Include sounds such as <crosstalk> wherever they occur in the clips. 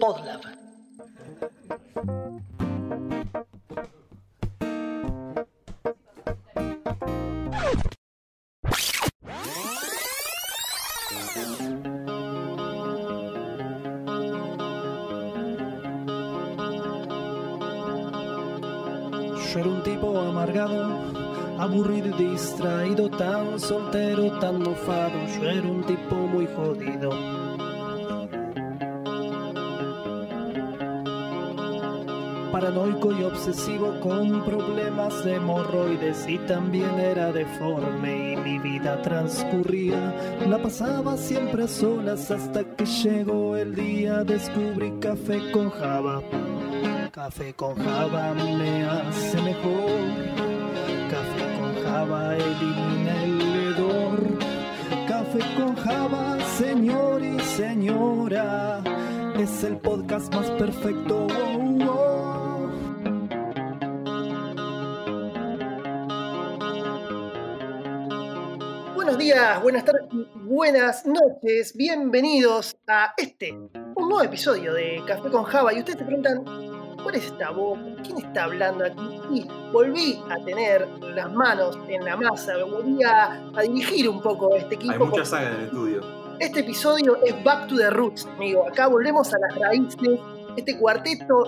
Podlab. Obsesivo con problemas de hemorroides y también era deforme y mi vida transcurría. La pasaba siempre a solas hasta que llegó el día, descubrí café con java. Café con java me hace mejor. Café con java elimina el hedor. Café con java, señor y señora. Es el podcast más perfecto. Días, buenas tardes, buenas noches. Bienvenidos a este, un nuevo episodio de Café con Java. Y ustedes se preguntan, ¿cuál es esta voz? ¿Quién está hablando aquí? Y volví a tener las manos en la masa, volví a, a dirigir un poco este equipo. Hay mucha saga en el estudio. Este episodio es Back to the Roots, amigo. Acá volvemos a las raíces. Este cuarteto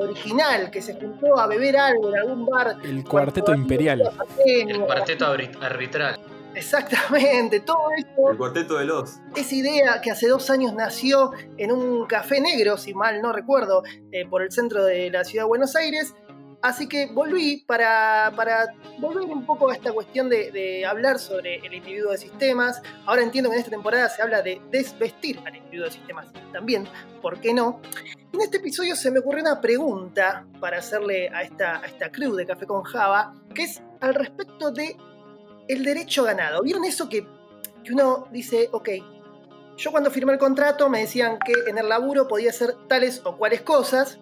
original que se juntó a beber algo en algún bar. El cuarteto imperial. El cuarteto arbit- arbitral. Exactamente, todo esto El cuarteto de los. Esa idea que hace dos años nació en un café negro, si mal no recuerdo, eh, por el centro de la ciudad de Buenos Aires. Así que volví para, para volver un poco a esta cuestión de, de hablar sobre el individuo de sistemas. Ahora entiendo que en esta temporada se habla de desvestir al individuo de sistemas también, ¿por qué no? En este episodio se me ocurrió una pregunta para hacerle a esta, a esta crew de Café con Java, que es al respecto de el derecho ganado. ¿Vieron eso que, que uno dice, ok, yo cuando firmé el contrato me decían que en el laburo podía hacer tales o cuales cosas,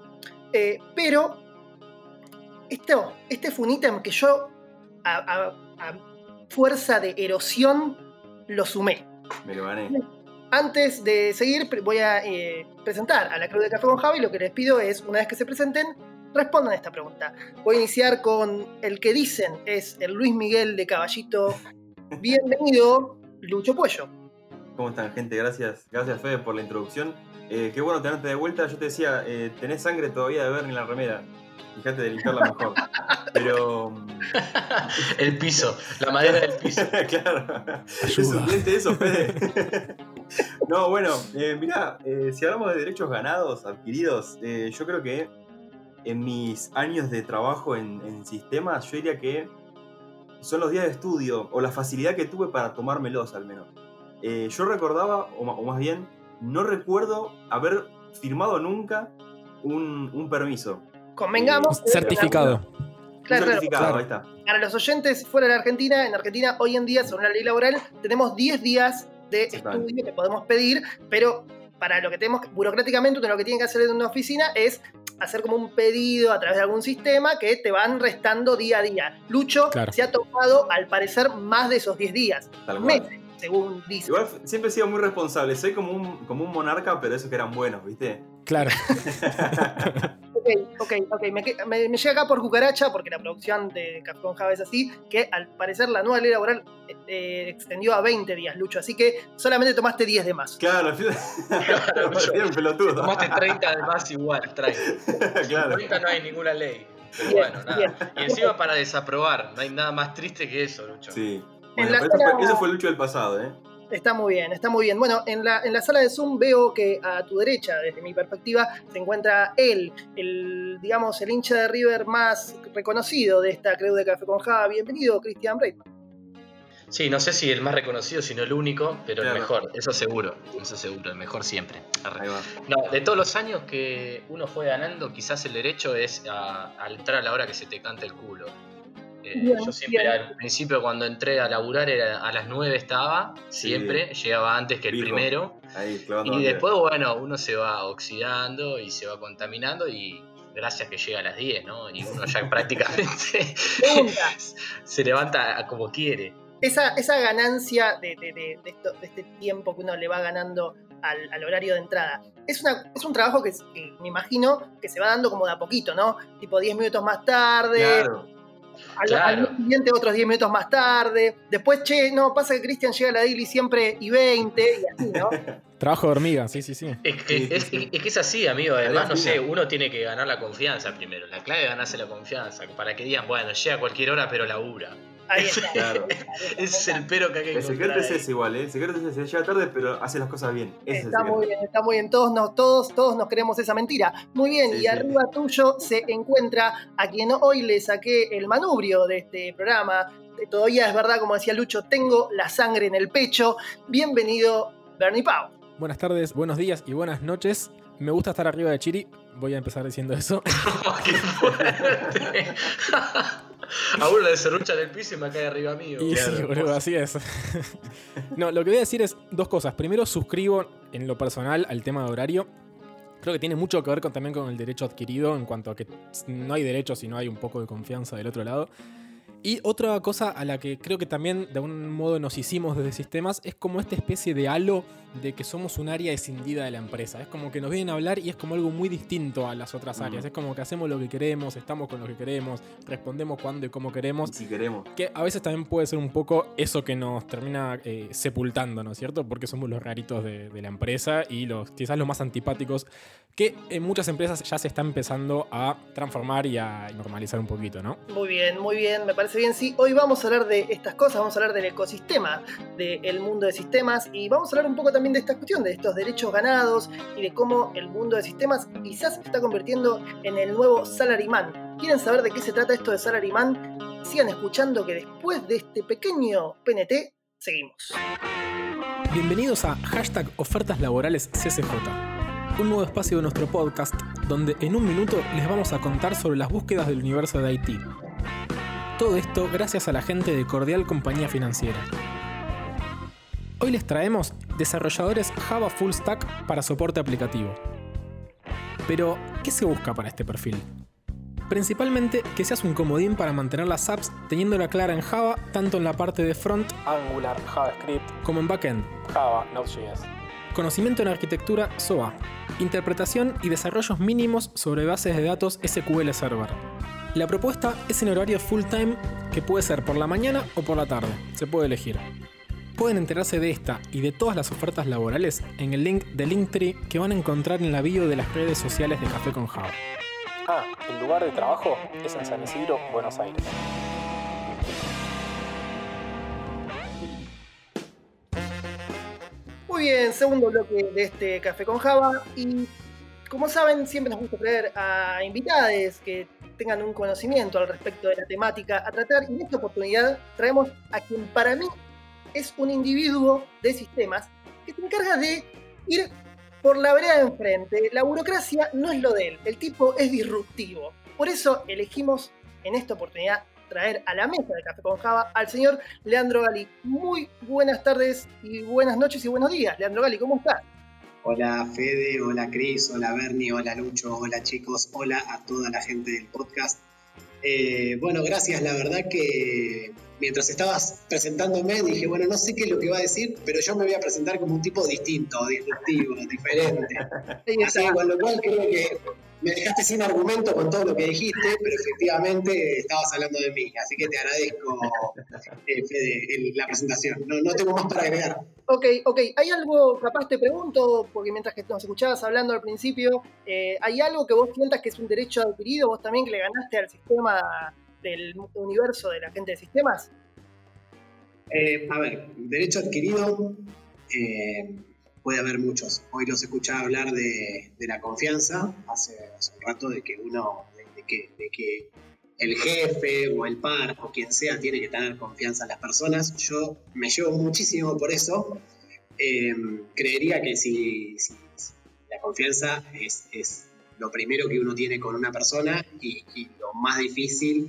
eh, pero esto, este fue un ítem que yo a, a- a fuerza de erosión lo sumé. Me lo gané. Antes de seguir, voy a eh, presentar a la Cruz de Café con Java y lo que les pido es, una vez que se presenten, respondan a esta pregunta. Voy a iniciar con el que dicen es el Luis Miguel de Caballito. <laughs> Bienvenido, Lucho Puello. ¿Cómo están, gente? Gracias, gracias Fede por la introducción. Eh, qué bueno tenerte de vuelta. Yo te decía, eh, tenés sangre todavía de Bernie en la remera. Fíjate de limpiarla mejor. <laughs> Pero. El piso, la madera del piso. <laughs> claro. Es Ayuda. un diente eso, Fede. no, bueno, eh, mirá, eh, si hablamos de derechos ganados, adquiridos, eh, yo creo que en mis años de trabajo en, en sistemas, yo diría que son los días de estudio o la facilidad que tuve para tomármelos al menos. Eh, yo recordaba, o, más bien, no recuerdo haber firmado nunca un, un permiso. Convengamos. Certificado. Claro, un certificado, claro. ahí está. Para los oyentes fuera de la Argentina, en Argentina hoy en día, según la ley laboral, tenemos 10 días de estudio que podemos pedir, pero para lo que tenemos, burocráticamente, uno lo que tiene que hacer en una oficina es hacer como un pedido a través de algún sistema que te van restando día a día. Lucho Claro. se ha tomado, al parecer, más de esos 10 días, Tal cual. meses, según dice. Igual siempre he sido muy responsable. Soy como un, como un monarca, pero esos que eran buenos, ¿viste? Claro. <laughs> Ok, ok, ok. Me, me- me llega acá por cucaracha, porque la producción de Café con Java es así, que al parecer la nueva ley laboral eh, extendió a 20 días, Lucho. Así que solamente tomaste 10 de más. Claro, al <laughs> <laughs> final. Claro, pelotudo. Tomaste 30 de más igual, 30. <laughs> claro. Ahorita no hay ninguna ley. Pero Bien, bueno, bien. nada. Y encima para desaprobar, no hay nada más triste que eso, Lucho. Sí. Bueno, eso, fue, eso fue el lucho del pasado, ¿eh? Está muy bien, está muy bien. Bueno, en la, en la sala de Zoom veo que a tu derecha, desde mi perspectiva, se encuentra él, el, digamos, el hincha de River más reconocido de esta creu de Café con Java. Bienvenido, Cristian Breitman. Sí, no sé si el más reconocido, sino el único, pero el mejor, eso seguro, eso seguro, el mejor siempre. No, de todos los años que uno fue ganando, quizás el derecho es a, a entrar a la hora que se te cante el culo. Eh, Bien, yo siempre bien. al principio cuando entré a laburar era a las 9 estaba, siempre, llegaba antes que el primero. Ahí, Y después, bueno, uno se va oxidando y se va contaminando y gracias que llega a las 10, ¿no? Y uno ya <laughs> prácticamente <laughs> se levanta como quiere. esa, esa ganancia de, de- de- de esto- de este tiempo que uno le va ganando al, al horario de entrada. Es, una, es un trabajo que, que me imagino que se va dando como de a poquito, ¿no? Tipo 10 minutos más tarde, Claro. Al, Claro. al día siguiente otros 10 minutos más tarde. Después, che, no, pasa que Cristian llega a la daily siempre y 20 y así, ¿no? <laughs> Trabajo de hormiga, sí, sí, sí. Es que, es, es que es así, amigo. Además, no sé, uno tiene que ganar la confianza primero. La clave es ganarse la confianza. Para que digan, bueno, llega a cualquier hora, pero labura. Ahí está. Claro. Ese es el pero que hay que El secreto es ese igual, ¿eh? El secreto es ese. Llega tarde, pero hace las cosas bien. Ese Está muy bien, está muy bien. Todos nos, todos, todos nos creemos esa mentira. Muy bien, Sí, y sí. arriba tuyo se encuentra a quien hoy le saqué el manubrio de este programa. Eh, Todavía es verdad, como decía Lucho, tengo la sangre en el pecho. Bienvenido, Bernie Pau. Buenas tardes, buenos días y buenas noches. Me gusta estar arriba de Chiri. Voy a empezar diciendo eso. <laughs> <laughs> <laughs> A uno le serrucha en el piso y me cae arriba mío. Y sí, boludo, así es. <laughs> no, lo que voy a decir es dos cosas. Primero, suscribo en lo personal al tema de horario. Creo que tiene mucho que ver con, también con el derecho adquirido en cuanto a que no hay derecho si no hay un poco de confianza del otro lado. Y otra cosa a la que creo que también de algún modo nos hicimos desde sistemas es como esta especie de halo de que somos un área escindida de la empresa. Es como que nos vienen a hablar y es como algo muy distinto a las otras Mm. áreas. Es como que hacemos lo que queremos, estamos con lo que queremos, respondemos cuando y como queremos. Si queremos. Que a veces también puede ser un poco eso que nos termina eh, sepultando, ¿no es cierto? Porque somos los raritos de, de la empresa y los quizás los más antipáticos que en muchas empresas ya se está empezando a transformar y a normalizar un poquito, ¿no? Muy bien, muy bien, me parece bien. Sí, hoy vamos a hablar de estas cosas, vamos a hablar del ecosistema, del mundo de sistemas y vamos a hablar un poco también de esta cuestión, de estos derechos ganados y de cómo el mundo de sistemas quizás se está convirtiendo en el nuevo Salaryman. ¿Quieren saber de qué se trata esto de Salaryman? Sigan escuchando que después de este pequeño PNT, seguimos. Bienvenidos a hashtag ofertas laborales CCJ, un nuevo espacio de nuestro podcast donde en un minuto les vamos a contar sobre las búsquedas del universo de IT. Todo esto gracias a la gente de Cordial Compañía Financiera. Hoy les traemos desarrolladores Java Full Stack para soporte aplicativo. Pero, ¿qué se busca para este perfil? Principalmente que seas un comodín para mantener las apps teniéndola clara en Java, tanto en la parte de front, Angular, JavaScript, como en backend, Java, Node.js. Conocimiento en arquitectura SOA. Interpretación y desarrollos mínimos sobre bases de datos SQL Server. La propuesta es en horario full time que puede ser por la mañana o por la tarde, se puede elegir. Pueden enterarse de esta y de todas las ofertas laborales en el link de Linktree que van a encontrar en la bio de las redes sociales de Café con Java. Ah, el lugar de trabajo es en San Isidro, Buenos Aires. Muy bien, segundo bloque de este Café con Java. Y como saben, siempre nos gusta traer a invitados que tengan un conocimiento al respecto de la temática a tratar. Y en esta oportunidad traemos a quien para mí es un individuo de sistemas que se encarga de ir por la vereda de enfrente. La burocracia no es lo de él, el tipo es disruptivo. Por eso elegimos en esta oportunidad traer a la mesa de Café con Java al señor Leandro Gali. Muy buenas tardes y buenas noches y buenos días. Leandro Gali, ¿cómo estás? Hola Fede, hola Cris, hola Bernie, hola Lucho, hola chicos, hola a toda la gente del podcast. Eh, bueno, gracias, la verdad que mientras estabas presentándome dije, bueno, no sé qué es lo que va a decir, pero yo me voy a presentar como un tipo distinto, disruptivo, diferente. Así con lo cual creo que me dejaste sin argumento con todo lo que dijiste, pero efectivamente estabas hablando de mí, así que te agradezco, eh, Fede, el- la presentación. No, no tengo más para agregar. Ok, ok. ¿Hay algo, capaz te pregunto, porque mientras que nos escuchabas hablando al principio, eh, ¿hay algo que vos sientas que es un derecho adquirido, vos también que le ganaste al sistema del universo de la gente de sistemas? Eh, a ver, derecho adquirido eh, puede haber muchos. Hoy los escuchaba hablar de, la confianza hace, un rato, de que uno, de, que, el jefe o el par o quien sea tiene que tener confianza en las personas. Yo me llevo muchísimo por eso. Eh, creería que si, la confianza es, lo primero que uno tiene con una persona y lo más difícil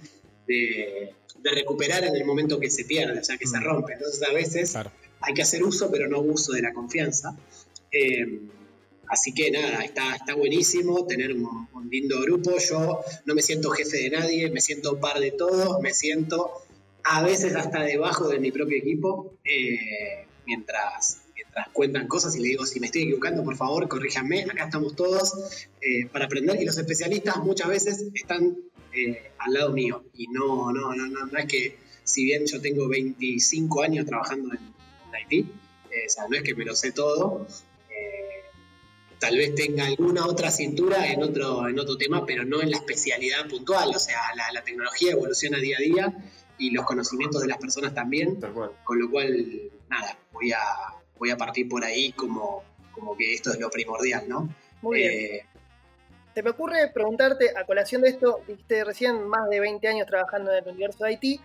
de, de recuperar en el momento que se pierde, o sea, que se Mm. rompe. Entonces a veces Claro. hay que hacer uso, pero no abuso de la confianza. Eh, así que nada, está, está buenísimo tener un, un lindo grupo. Yo no me siento jefe de nadie, me siento par de todos, me siento a veces hasta debajo de mi propio equipo, eh, mientras, mientras cuentan cosas y le digo, si me estoy equivocando, por favor, corríjanme, acá estamos todos eh, para aprender y los especialistas muchas veces están eh, al lado mío y no, no, no, no, no es que si bien yo tengo 25 años trabajando en, Haití, eh, o sea, no es que me lo sé todo, tal vez tenga alguna otra cintura en otro, en otro tema, pero no en la especialidad puntual. O sea, la, tecnología evoluciona día a día y los conocimientos de las personas también. Con lo cual, nada, voy a, voy a partir por ahí como, como que esto es lo primordial, ¿no? Muy bien. Se me ocurre preguntarte, a colación de esto, viste recién más de 20 años trabajando en el universo de Haití,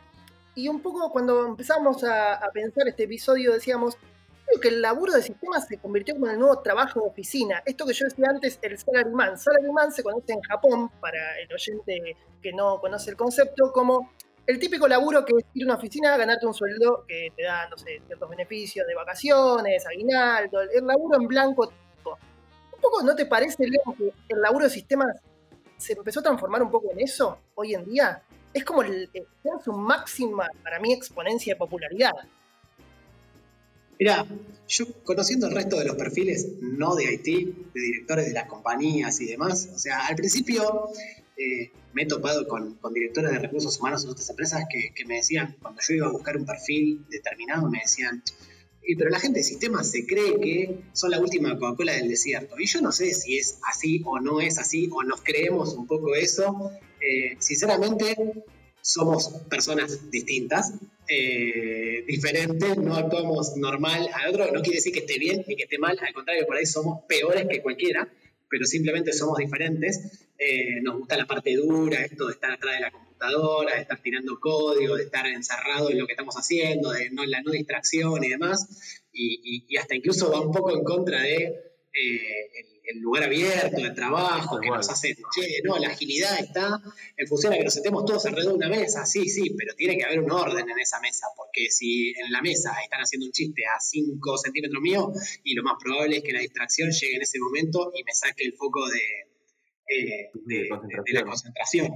y un poco cuando empezamos a, pensar este episodio decíamos, creo que el laburo de sistemas se convirtió como en el nuevo trabajo de oficina. Esto que yo decía antes, el salaryman. Salaryman se conoce en Japón, para el oyente que no conoce el concepto, como el típico laburo que es ir a una oficina, ganarte un sueldo que te da, no sé, ciertos beneficios de vacaciones, aguinaldo, el laburo en blanco. ¿Un poco no te parece, Leo, que el laburo de sistemas se empezó a transformar un poco en eso hoy en día? Es como el, su máxima, para mí, exponencia de popularidad. Mira, yo conociendo el resto de los perfiles, no de Haití, de directores de las compañías y demás, o sea, al principio eh, me he topado con, directores de recursos humanos en otras empresas que, me decían, cuando yo iba a buscar un perfil determinado, me decían, pero la gente de sistemas se cree que son la última Coca-Cola del desierto. Y yo no sé si es así o no es así, o nos creemos un poco eso. Eh, sinceramente, somos personas distintas, eh, diferentes, no actuamos normal al otro, no quiere decir que esté bien ni que esté mal, al contrario, por ahí somos peores que cualquiera, pero simplemente somos diferentes. Eh, nos gusta la parte dura, esto de estar atrás de la computadora, de estar tirando código, de estar encerrado en lo que estamos haciendo, de no, la no distracción y demás, y hasta incluso va un poco en contra de eh, el, lugar abierto, el trabajo, que nos hace, che, no, la agilidad está en función a que nos sentemos todos alrededor de una mesa, sí, sí, pero tiene que haber un orden en esa mesa, porque si en la mesa están haciendo un chiste a 5 centímetros mío, y lo más probable es que la distracción llegue en ese momento y me saque el foco de, eh, de, la concentración.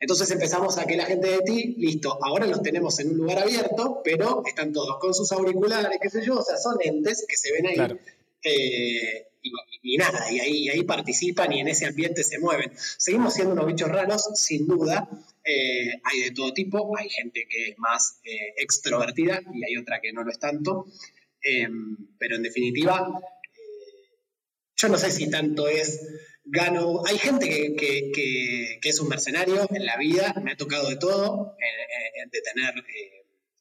Entonces empezamos a que la gente de ti, listo, ahora los tenemos en un lugar abierto, pero están todos con sus auriculares, qué sé yo, o sea, son entes que se ven ahí. Eh, y, nada, y ahí, ahí participan y en ese ambiente se mueven. Seguimos siendo unos bichos raros, sin duda. Eh, hay de todo tipo, hay gente que es más eh, extrovertida y hay otra que no lo es tanto. Pero en definitiva, yo no sé si tanto es gano. Hay gente que, que, es un mercenario en la vida, me ha tocado de todo, de tener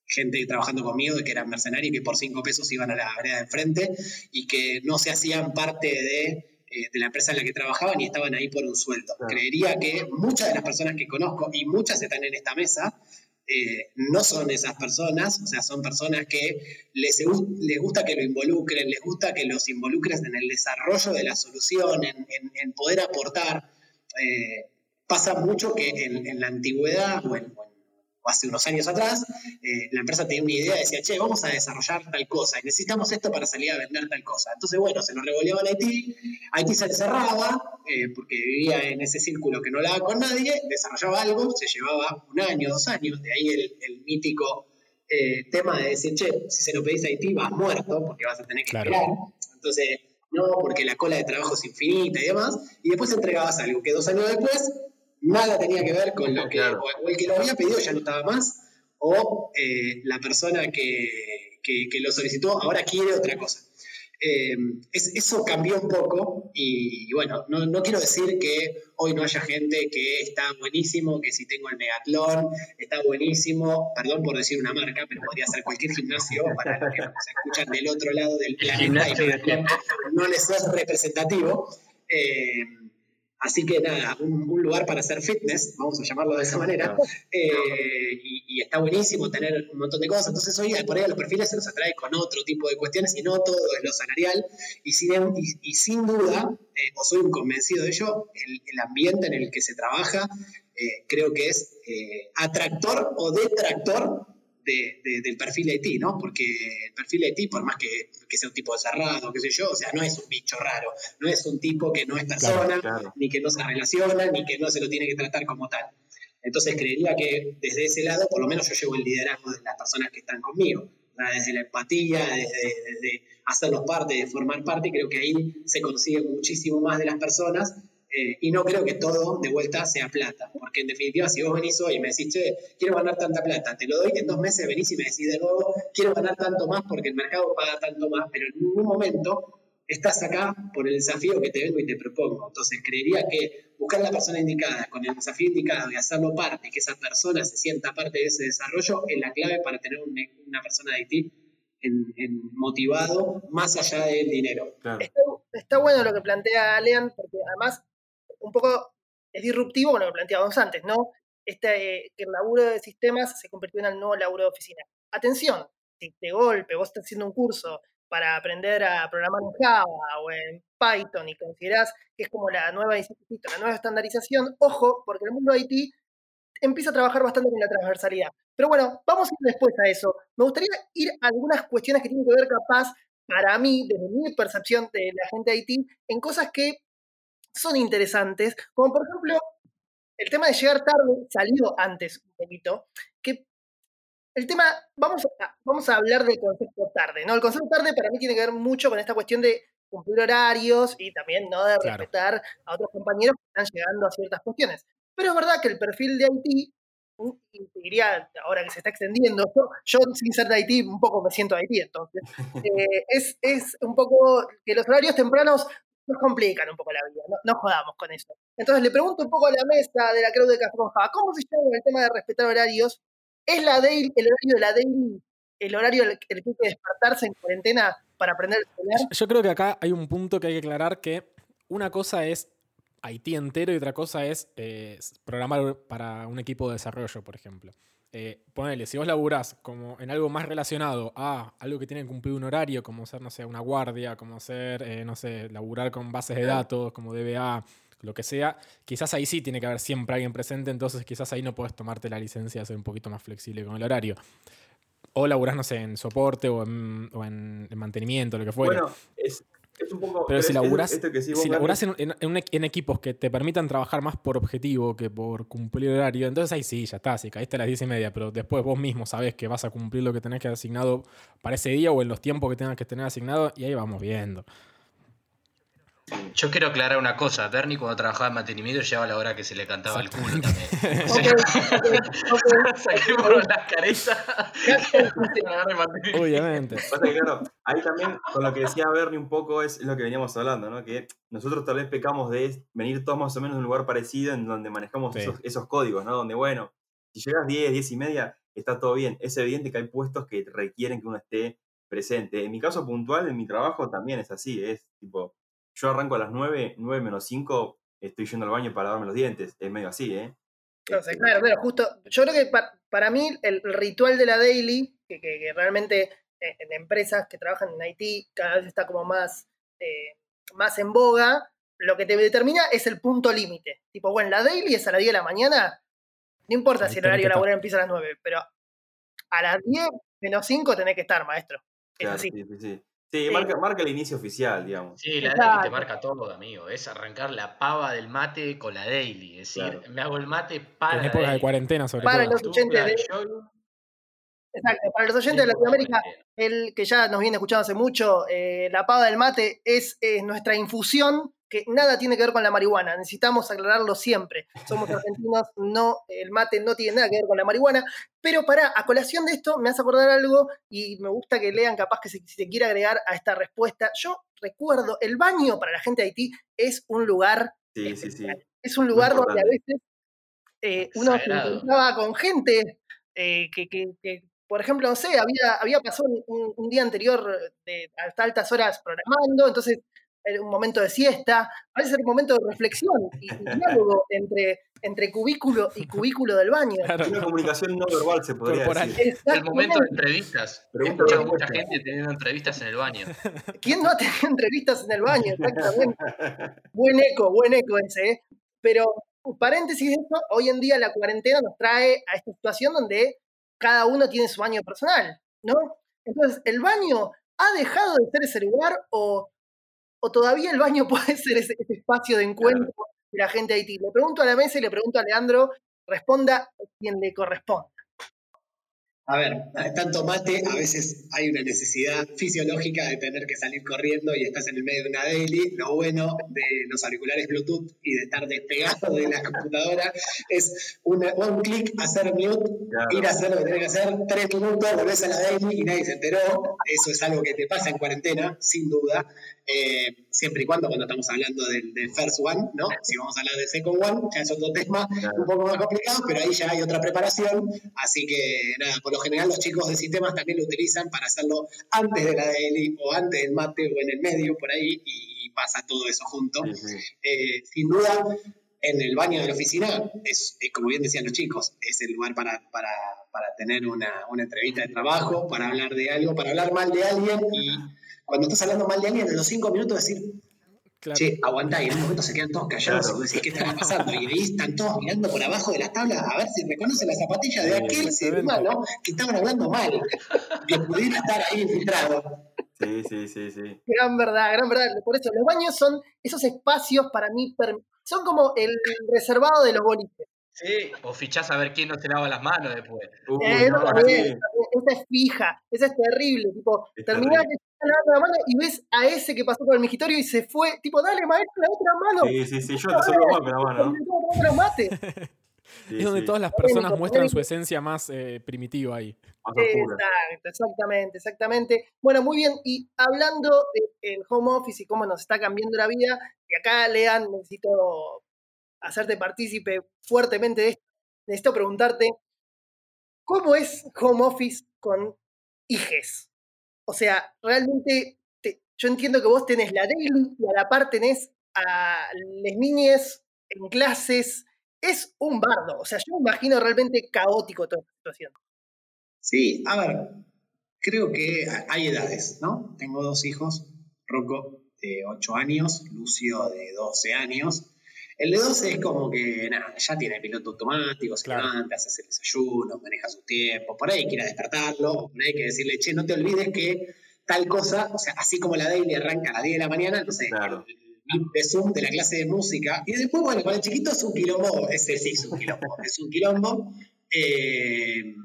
gente trabajando conmigo de que eran mercenarios y que por cinco pesos iban a la vereda de enfrente y que no se hacían parte de, eh, de la empresa en la que trabajaban y estaban ahí por un sueldo. Creería que muchas de las personas que conozco, y muchas están en esta mesa, eh, no son esas personas, o sea, son personas que les, gusta que lo involucren, les gusta que los involucres en el desarrollo de la solución, en, en, poder aportar. Eh, pasa mucho que en, en la antigüedad o en, hace unos años atrás, eh, la empresa tenía una idea decía, che, vamos a desarrollar tal cosa y necesitamos esto para salir a vender tal cosa. Entonces, bueno, se lo revoleaba a Haití, Haití se encerraba eh, porque vivía en ese círculo que no hablaba con nadie, desarrollaba algo, se llevaba un año, dos años, de ahí el, mítico eh, tema de decir, che, si se lo pedís a Haití vas muerto porque vas a tener que esperar. Entonces, no, porque la cola de trabajo es infinita y demás, y después entregabas algo que dos años después nada tenía que ver con lo que, o, el que lo había pedido ya no estaba más, o eh, la persona que, lo solicitó ahora quiere otra cosa. Eh, eso cambió un poco y, bueno, no, quiero decir que hoy no haya gente que está buenísimo, que si tengo el Megatlón está buenísimo, perdón por decir una marca, pero podría ser cualquier gimnasio para los que se escuchan del otro lado del planeta no les es representativo. Eh, Así que nada, un, lugar para hacer fitness, vamos a llamarlo de esa manera, eh, y, está buenísimo tener un montón de cosas. Entonces hoy por ahí a los perfiles se los atrae con otro tipo de cuestiones y no todo es lo salarial. Y sin, duda, eh, o soy un convencido de ello, el, ambiente en el que se trabaja eh, creo que es atractor o detractor del perfil de ti, ¿no? Porque el perfil de ti, por más que, sea un tipo cerrado, qué sé yo, o sea, no es un bicho raro, no es un tipo que no es persona, ni que no se relaciona, ni que no se lo tiene que tratar como tal. Entonces creería que desde ese lado, por lo menos yo llevo el liderazgo de las personas que están conmigo. desde la empatía, desde, desde hacerlos parte, de formar parte, y creo que ahí se consigue muchísimo más de las personas. Eh, y no creo que todo de vuelta sea plata, porque en definitiva, si vos venís hoy y me decís, che, quiero ganar tanta plata, te lo doy, en dos meses venís y me decís de nuevo, quiero ganar tanto más porque el mercado paga tanto más, pero en ningún momento estás acá por el desafío que te vengo y te propongo. Entonces, creería que buscar la persona indicada, con el desafío indicado y hacerlo parte, que esa persona se sienta parte de ese desarrollo, es la clave para tener un- una persona de IT en, en motivado más allá del dinero. Claro. Está, está bueno lo que plantea Lean, porque además un poco es disruptivo con lo planteábamos antes, ¿no? Este, que el laburo de sistemas se convirtió en el nuevo laburo de oficina. Atención, si de golpe vos estás haciendo un curso para aprender a programar en Java o en Python y considerás que es como la nueva, la nueva estandarización, ojo, porque el mundo IT empieza a trabajar bastante con la transversalidad. Pero bueno, vamos a ir después a eso. Me gustaría ir a algunas cuestiones que tienen que ver capaz, para mí, desde mi percepción de la gente de IT, en cosas que son interesantes, como por ejemplo el tema de llegar tarde, salido antes un poquito, que el tema, vamos a, vamos a hablar del concepto tarde, ¿no? El concepto tarde para mí tiene que ver mucho con esta cuestión de cumplir horarios y también, ¿no? De Claro. respetar a otros compañeros que están llegando a ciertas cuestiones. Pero es verdad que el perfil de IT, mm, y te diría ahora que se está extendiendo, yo, <laughs> yo sin ser de IT un poco me siento de IT, entonces, <laughs> eh, es, es un poco que los horarios tempranos nos complican un poco la vida, no, no jodamos con eso. Entonces le pregunto un poco a la mesa de la Creu de ¿cómo se llama el tema de respetar horarios? ¿Es la daily, el horario de la daily el horario el que hay que despertarse en cuarentena para aprender el celular? Yo creo que acá hay un punto que hay que aclarar que una cosa es Haití entero y otra cosa es eh, programar para un equipo de desarrollo, por ejemplo. Eh, ponele, si vos laburás como en algo más relacionado a algo que tiene que cumplir un horario, como ser, no sé, una guardia, como ser, eh, no sé, laburar con bases de datos, como DBA, lo que sea, quizás ahí sí tiene que haber siempre alguien presente, entonces quizás ahí no podés tomarte la licencia de ser un poquito más flexible con el horario. O laburás, no sé, en soporte o en, o en- en mantenimiento, lo que fuera. Bueno, es, es un poco. Pero si es- es laburás, si laburás en, en- en equipos que te permitan trabajar más por objetivo que por cumplir horario, entonces ahí sí, ya está, si caíste a las 10 y media, pero después vos mismo sabés que vas a cumplir lo que tenés que asignado para ese día o en los tiempos que tengas que tener asignado, y ahí vamos viendo. Yo quiero aclarar una cosa. Bernie cuando trabajaba en mantenimiento llegaba a la hora que se le cantaba el culo también. <laughs> Ok, ok, <laughs> ok. Saquémonos las caretas. Obviamente. Claro, ahí también con lo que decía Bernie un poco es lo que veníamos hablando, ¿no? Que nosotros tal vez pecamos de venir todos más o menos de un lugar parecido en donde manejamos Sí. esos, esos códigos, ¿no? Donde, bueno, si llegas 10, 10 y media, está todo bien. Es evidente que hay puestos que requieren que uno esté presente. En mi caso puntual, en mi trabajo también es así, es tipo, yo arranco a las 9, 9 menos 5, estoy yendo al baño para lavarme los dientes, es medio así, ¿eh? Entonces, Este, claro, claro, justo. Yo creo que pa- para mí el ritual de la daily, que, que- que realmente eh, en empresas que trabajan en IT cada vez está como más, eh, más en boga, lo que te determina es el punto límite. Tipo, bueno, la daily es a las 10 de la mañana, no importa Ahí si el horario laboral empieza a las 9, pero a las 10 menos 5 tenés que estar, maestro. Es Claro, así. sí, sí, sí. Sí, Sí. marca, marca el inicio oficial, digamos. Sí, la Exacto. daily te marca todo, amigo. Es arrancar la pava del mate con la daily. Es decir, Claro. me hago el mate para. En la épocas de cuarentena, sobre Para todo. los oyentes de- Exacto, para los oyentes de Latinoamérica, el que ya nos viene escuchando hace mucho, eh, la pava del mate es, es nuestra infusión que nada tiene que ver con la marihuana. Necesitamos aclararlo siempre. Somos <laughs> argentinos, no, el mate no tiene nada que ver con la marihuana. Pero para, a colación de esto, me hace acordar algo y me gusta que lean, capaz que se, si se quiere agregar a esta respuesta. Yo recuerdo, el baño para la gente de Haití es un lugar Sí, sí, sí. Es un lugar donde a veces eh, uno se encontraba con gente eh, que, que- que, por ejemplo, no sé, había, había pasado un, un- día anterior de hasta altas horas programando, entonces un momento de siesta, a veces era un momento de reflexión y, y <laughs> diálogo entre, entre cubículo y cubículo del baño. Claro. Una comunicación no verbal se podría Corporal. decir. El momento de entrevistas. He Pregunta escuchado mucha gente teniendo entrevistas en el baño. <laughs> ¿Quién no ha tenido entrevistas en el baño? Exactamente. Buen eco, buen eco ese. ¿eh? Pero, paréntesis de esto, hoy en día la cuarentena nos trae a esta situación donde cada uno tiene su baño personal, ¿no? Entonces, ¿el baño ha dejado de ser ese lugar o, o todavía el baño <laughs> puede ser ese, ese espacio de encuentro de la gente de Haití? Le pregunto a la mesa y le pregunto a Leandro, responda quien le corresponda. A ver, tanto mate, a veces hay una necesidad fisiológica de tener que salir corriendo y estás en el medio de una daily. Lo bueno de los auriculares Bluetooth y de estar despegado de la computadora es un clic, hacer mute, ir a hacer lo que tenés que hacer, tres minutos, volvés a la daily y nadie se enteró. Eso es algo que te pasa en cuarentena, sin duda. Eh, siempre y cuando cuando estamos hablando del, first one, ¿no? Si vamos a hablar de second one, ya es otro tema un poco más complicado, pero ahí ya hay otra preparación, así que nada, por lo general los chicos de sistemas también lo utilizan para hacerlo antes de la daily o antes del mate o en el medio, por ahí, y, pasa todo eso junto. Eh, sin duda, en el baño de la oficina, es, como bien decían los chicos, es el lugar para, para, para tener una, una entrevista de trabajo, para hablar de algo, para hablar mal de alguien y cuando estás hablando mal de alguien, en los cinco minutos decir, che, aguantá, y en un momento se quedan todos callados y decís, ¿qué está pasando? Y ahí están todos mirando por abajo de las tablas a ver si reconocen las zapatillas de aquel ser humano que estaban hablando mal, que pudiera estar ahí infiltrado. Sí, sí, sí, sí. Gran verdad, gran verdad. Por eso, los baños son esos espacios para mí, son como el reservado de los boliches. Sí, o fichás a ver quién no se lava las manos después. Eh, esa es fija, esa es terrible. Tipo, terminás de lavando la mano y ves a ese que pasó por el migitorio y se fue. Tipo, dale, maestro, la otra mano. Sí, sí, sí, yo te mal con la mano. es donde todas las personas muestran su esencia más eh, primitiva ahí. Exacto, exactamente, exactamente. Bueno, muy bien. Y hablando del home office y cómo nos está cambiando la vida, y acá, Lean, necesito hacerte partícipe fuertemente de esto, necesito preguntarte, ¿cómo es home office con hijes? O sea, realmente yo entiendo que vos tenés la daily y a la par tenés a las niñas en clases. Es un bardo. O sea, yo me imagino realmente caótico toda esta situación. Sí, a ver, creo que hay edades, ¿no? Tengo dos hijos, Rocco de 8 años, Lucio de 12 años. El de 12 es como que nada, ya tiene piloto automático, se levanta, hace el desayuno, maneja su tiempo, por ahí quiere despertarlo, por ahí hay que decirle, che, no te olvides que tal cosa, o sea, así como la daily arranca a las 10 de la mañana, entonces claro. el de Zoom de la clase de música, y después, bueno, con el chiquito es un quilombo, ese sí es un quilombo, es un quilombo. Eh,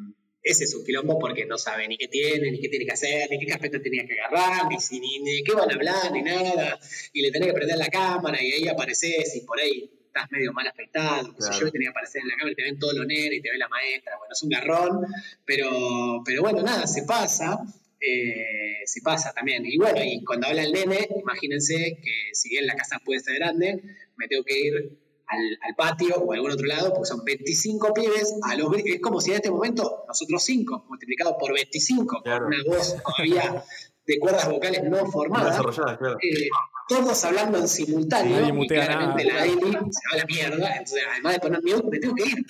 ese es un quilombo porque no sabe ni qué tiene, ni qué tiene que hacer, ni qué carpeta tenía que agarrar, ni, si, ni, de qué van a hablar, ni nada. Y le tenés que prender la cámara y ahí apareces y por ahí estás medio mal afectado, qué yo, tenía que aparecer en la cámara y te ven todos los nenes y te ve la maestra. Bueno, es un garrón, pero, pero bueno, nada, se pasa. Eh, se pasa también. Y bueno, y cuando habla el nene, imagínense que si bien la casa puede ser grande, me tengo que ir al, patio o a algún otro lado, porque son 25 pibes, a los, es como si en este momento nosotros 5, multiplicado por 25, con una voz todavía de cuerdas vocales no formadas, eh, todos hablando en simultáneo, y claramente la Eli se va a la mierda, entonces además de poner miedo, me tengo que ir.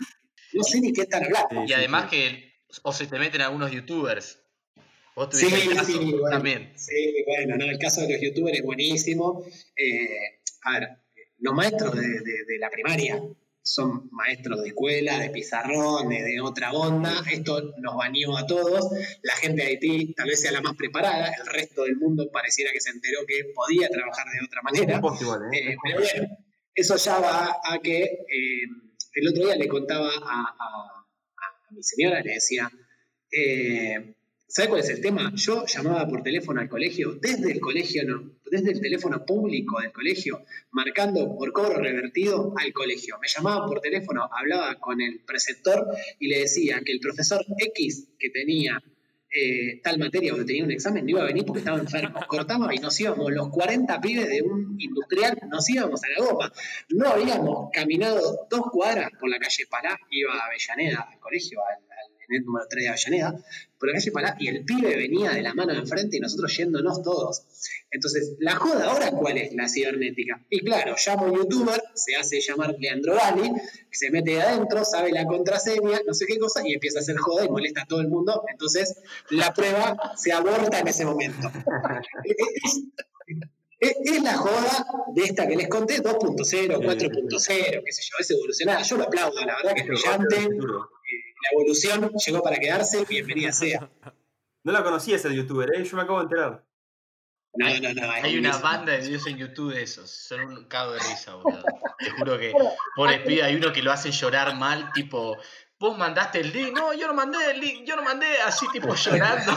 No sé ni qué están hablando. Y además que o se te meten algunos youtubers. ¿Vos sí, sí, bueno, también. Sí, bueno, no, el caso de los youtubers es buenísimo. Eh, a ver, los maestros de, la primaria son maestros de escuela, de pizarrón, de, otra onda. Esto nos bañó a todos. La gente de Haití tal vez sea la más preparada. El resto del mundo pareciera que se enteró que podía trabajar de otra manera. ¿eh? Eh, pero bueno, eso ya va a que eh, el otro día le contaba a, mi señora, le decía, ¿Sabe cuál es el tema? Yo llamaba por teléfono al colegio, desde el colegio, desde el teléfono público del colegio, marcando por cobro revertido al colegio. Me llamaban por teléfono, hablaba con el preceptor y le decía que el profesor X que tenía eh, tal materia o que tenía un examen no iba a venir porque estaba enfermo. Cortaba y nos íbamos, los 40 pibes de un industrial, nos íbamos a la goma. No habíamos caminado dos cuadras por la calle Palá, iba a Avellaneda, al colegio, al, el número 3 de Avellaneda, por la calle Palá, y el pibe venía de la mano de enfrente y nosotros yéndonos todos. Entonces, ¿la joda ahora cuál es? La cibernética. Y claro, llamo a un youtuber, se hace llamar Leandro Gali, que se mete adentro, sabe la contraseña, no sé qué cosa, y empieza a hacer joda y molesta a todo el mundo. Entonces, la prueba se aborta en ese momento. <laughs> es, la joda de esta que les conté, 2.0, 4.0, qué sé yo, es evolucionada. Yo lo aplaudo, la verdad que es brillante la evolución llegó para quedarse, bienvenida sea. No la conocía ese youtuber, ¿eh? yo me acabo de enterar. No, no, no. Hay una banda de videos en YouTube de esos. Son un cago de risa, boludo. Te juro que, por <laughs> pibe, hay uno que lo hace llorar mal, tipo, vos mandaste el link, no, yo no mandé el link, yo no mandé, así tipo llorando.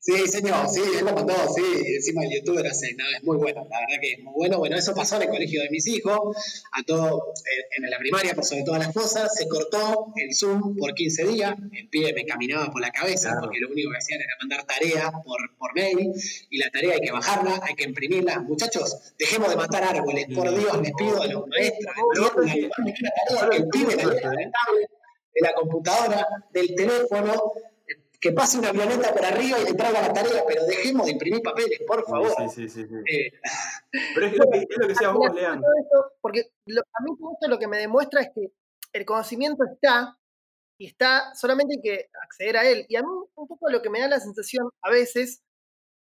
sí, señor, sí, él lo mandó, sí, encima el youtuber hace, nada, es muy bueno, la verdad que es muy bueno. Bueno, eso pasó en el colegio de mis hijos, a todo, en la primaria, por sobre todas las cosas, se cortó el Zoom por 15 días, el pibe me caminaba por la cabeza, porque lo único que hacían era mandar tareas por, por mail, y la tarea hay que bajarla, hay que imprimirla. Muchachos, dejemos de matar árboles, por Dios, les pido a los maestros, el pibe de la computadora, del teléfono, que pase una avioneta por arriba y le traiga la tarea, pero dejemos de imprimir papeles, por favor. Sí, sí, sí. Eh, pero es, lo que, es lo que decías vos, Leandro. Porque a mí esto lo que me demuestra es que el conocimiento está y está, solamente hay que acceder a él. Y a mí un poco lo que me da la sensación a veces,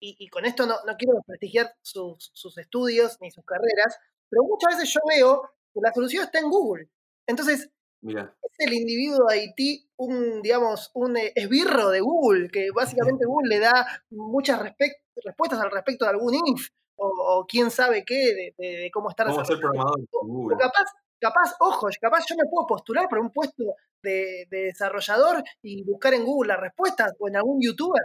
y, con esto no, no quiero desprestigiar sus, sus estudios ni sus carreras, pero muchas veces yo veo que la solución está en Google. Entonces, es el individuo de Haití un, digamos, un eh, esbirro de Google, que <laughs> básicamente Google le da muchas respuestas al respecto de algún INF o, quién sabe qué de, cómo estar ¿Cómo ser programador Google? Capaz, capaz, ojo, capaz yo me puedo postular por un puesto de, desarrollador y buscar en Google las respuestas o en algún youtuber.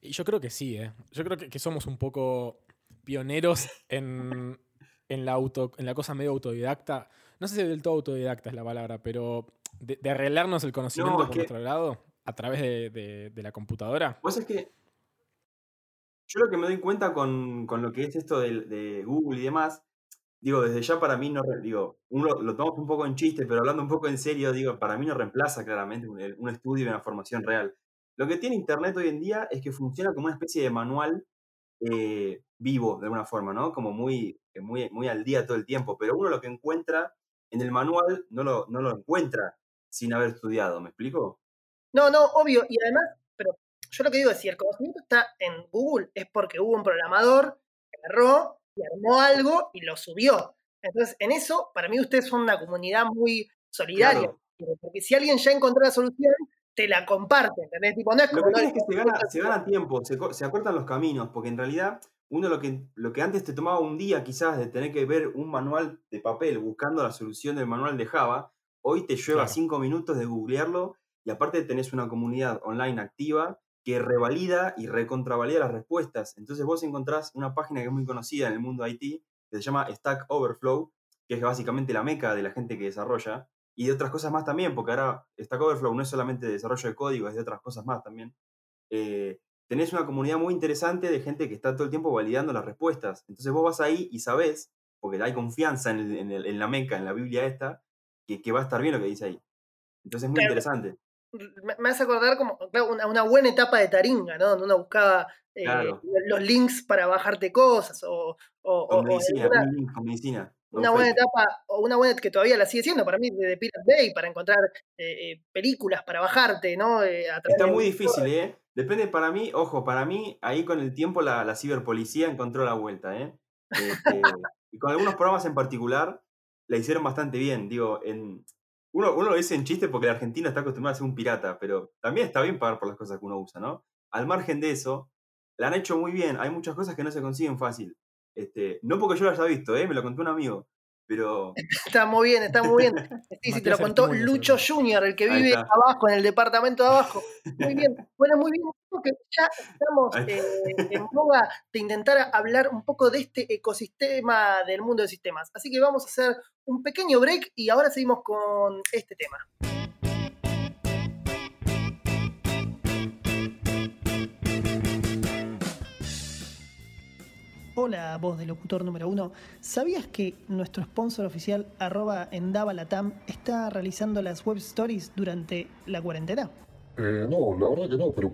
Y yo creo que sí, ¿eh? Yo creo que somos un poco pioneros en, en la, auto, en la cosa medio autodidacta, no sé si del todo autodidacta es la palabra, pero de, arreglarnos el conocimiento por nuestro lado a través de, la computadora. Pues es que yo lo que me doy cuenta con, lo que es esto de, Google y demás, digo, desde ya para mí no, digo, uno lo tomamos un poco en chiste, pero hablando un poco en serio, digo, para mí no reemplaza claramente un, estudio y una formación real. Lo que tiene Internet hoy en día es que funciona como una especie de manual eh, vivo, de alguna forma, ¿no? Como muy, muy, muy al día todo el tiempo, pero uno lo que encuentra en el manual no lo, no lo encuentra sin haber estudiado, ¿me explico? No, no, obvio, y además, pero yo lo que digo es, si el conocimiento está en Google, es porque hubo un programador que agarró y armó algo y lo subió. Entonces, en eso, para mí ustedes son una comunidad muy solidaria, porque si alguien ya encontró la solución, te la comparte, ¿entendés? Tipo, no es como, lo que es que se gana, se gana <laughs> tiempo, se, se, acortan los caminos, porque en realidad uno lo que, lo que antes te tomaba un día quizás de tener que ver un manual de papel buscando la solución del manual de Java, hoy te lleva cinco minutos de googlearlo y aparte tenés una comunidad online activa que revalida y recontravalida las respuestas. Entonces vos encontrás una página que es muy conocida en el mundo IT, que se llama Stack Overflow, que es básicamente la meca de la gente que desarrolla, y de otras cosas más también, porque ahora Stack Overflow no es solamente de desarrollo de código, es de otras cosas más también. Eh, tenés una comunidad muy interesante de gente que está todo el tiempo validando las respuestas. Entonces vos vas ahí y sabés, porque hay confianza en, la meca, en la Biblia esta, que, va a estar bien lo que dice ahí. Entonces es muy interesante. Me hace acordar como una, buena etapa de Taringa, ¿no? Donde uno buscaba eh, los links para bajarte cosas o... con, medicina, una buena etapa, o una buena que todavía la sigue siendo para mí, de Pirate Bay, para encontrar eh, eh, películas para bajarte, ¿no? Está muy difícil, ¿eh? Depende para mí, ojo, para mí, ahí con el tiempo la, la ciberpolicía encontró la vuelta, ¿eh? Este, y con algunos programas en particular la hicieron bastante bien. Digo, en, uno, uno lo dice en chiste porque la Argentina está acostumbrada a ser un pirata, pero también está bien pagar por las cosas que uno usa, ¿no? Al margen de eso, la han hecho muy bien. Hay muchas cosas que no se consiguen fácil. Este, no porque yo lo haya visto, ¿eh? me lo contó un amigo. Pero... <laughs> Está muy bien, está muy bien. Sí, sí, te lo contó Lucho Junior, el que vive abajo, en el departamento de abajo. Muy bien. <laughs> Bueno, muy bien. que ya estamos eh, en <laughs> boga de intentar hablar un poco de este ecosistema del mundo de sistemas. Así que vamos a hacer un pequeño break y ahora seguimos con este tema. Hola, voz del locutor número uno. ¿Sabías que nuestro sponsor oficial, arroba Endavalatam, está realizando las web stories durante la cuarentena? Eh, no, la verdad que no, pero...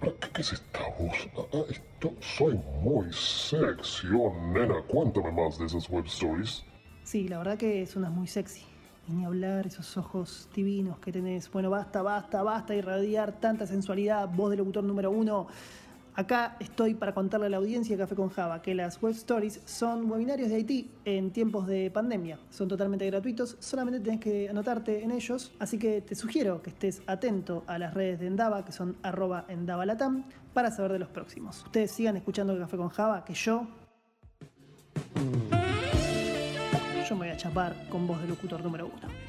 pero, ¿Qué es esta voz? Ah, ah, esto, soy muy sexy, oh nena, cuéntame más de esas web stories. Sí, la verdad que una muy sexy. Y ni hablar, esos ojos divinos que tenés. Bueno, basta, basta, basta irradiar tanta sensualidad, voz del locutor número uno. Acá estoy para contarle a la audiencia de Café con Java que las web stories son webinarios de IT en tiempos de pandemia. Son totalmente gratuitos, solamente tenés que anotarte en ellos. Así que te sugiero que estés atento a las redes de Endava, que son arroba endavalatam, para saber de los próximos. Ustedes sigan escuchando Café con Java, que yo yo me voy a chapar con voz de locutor número uno.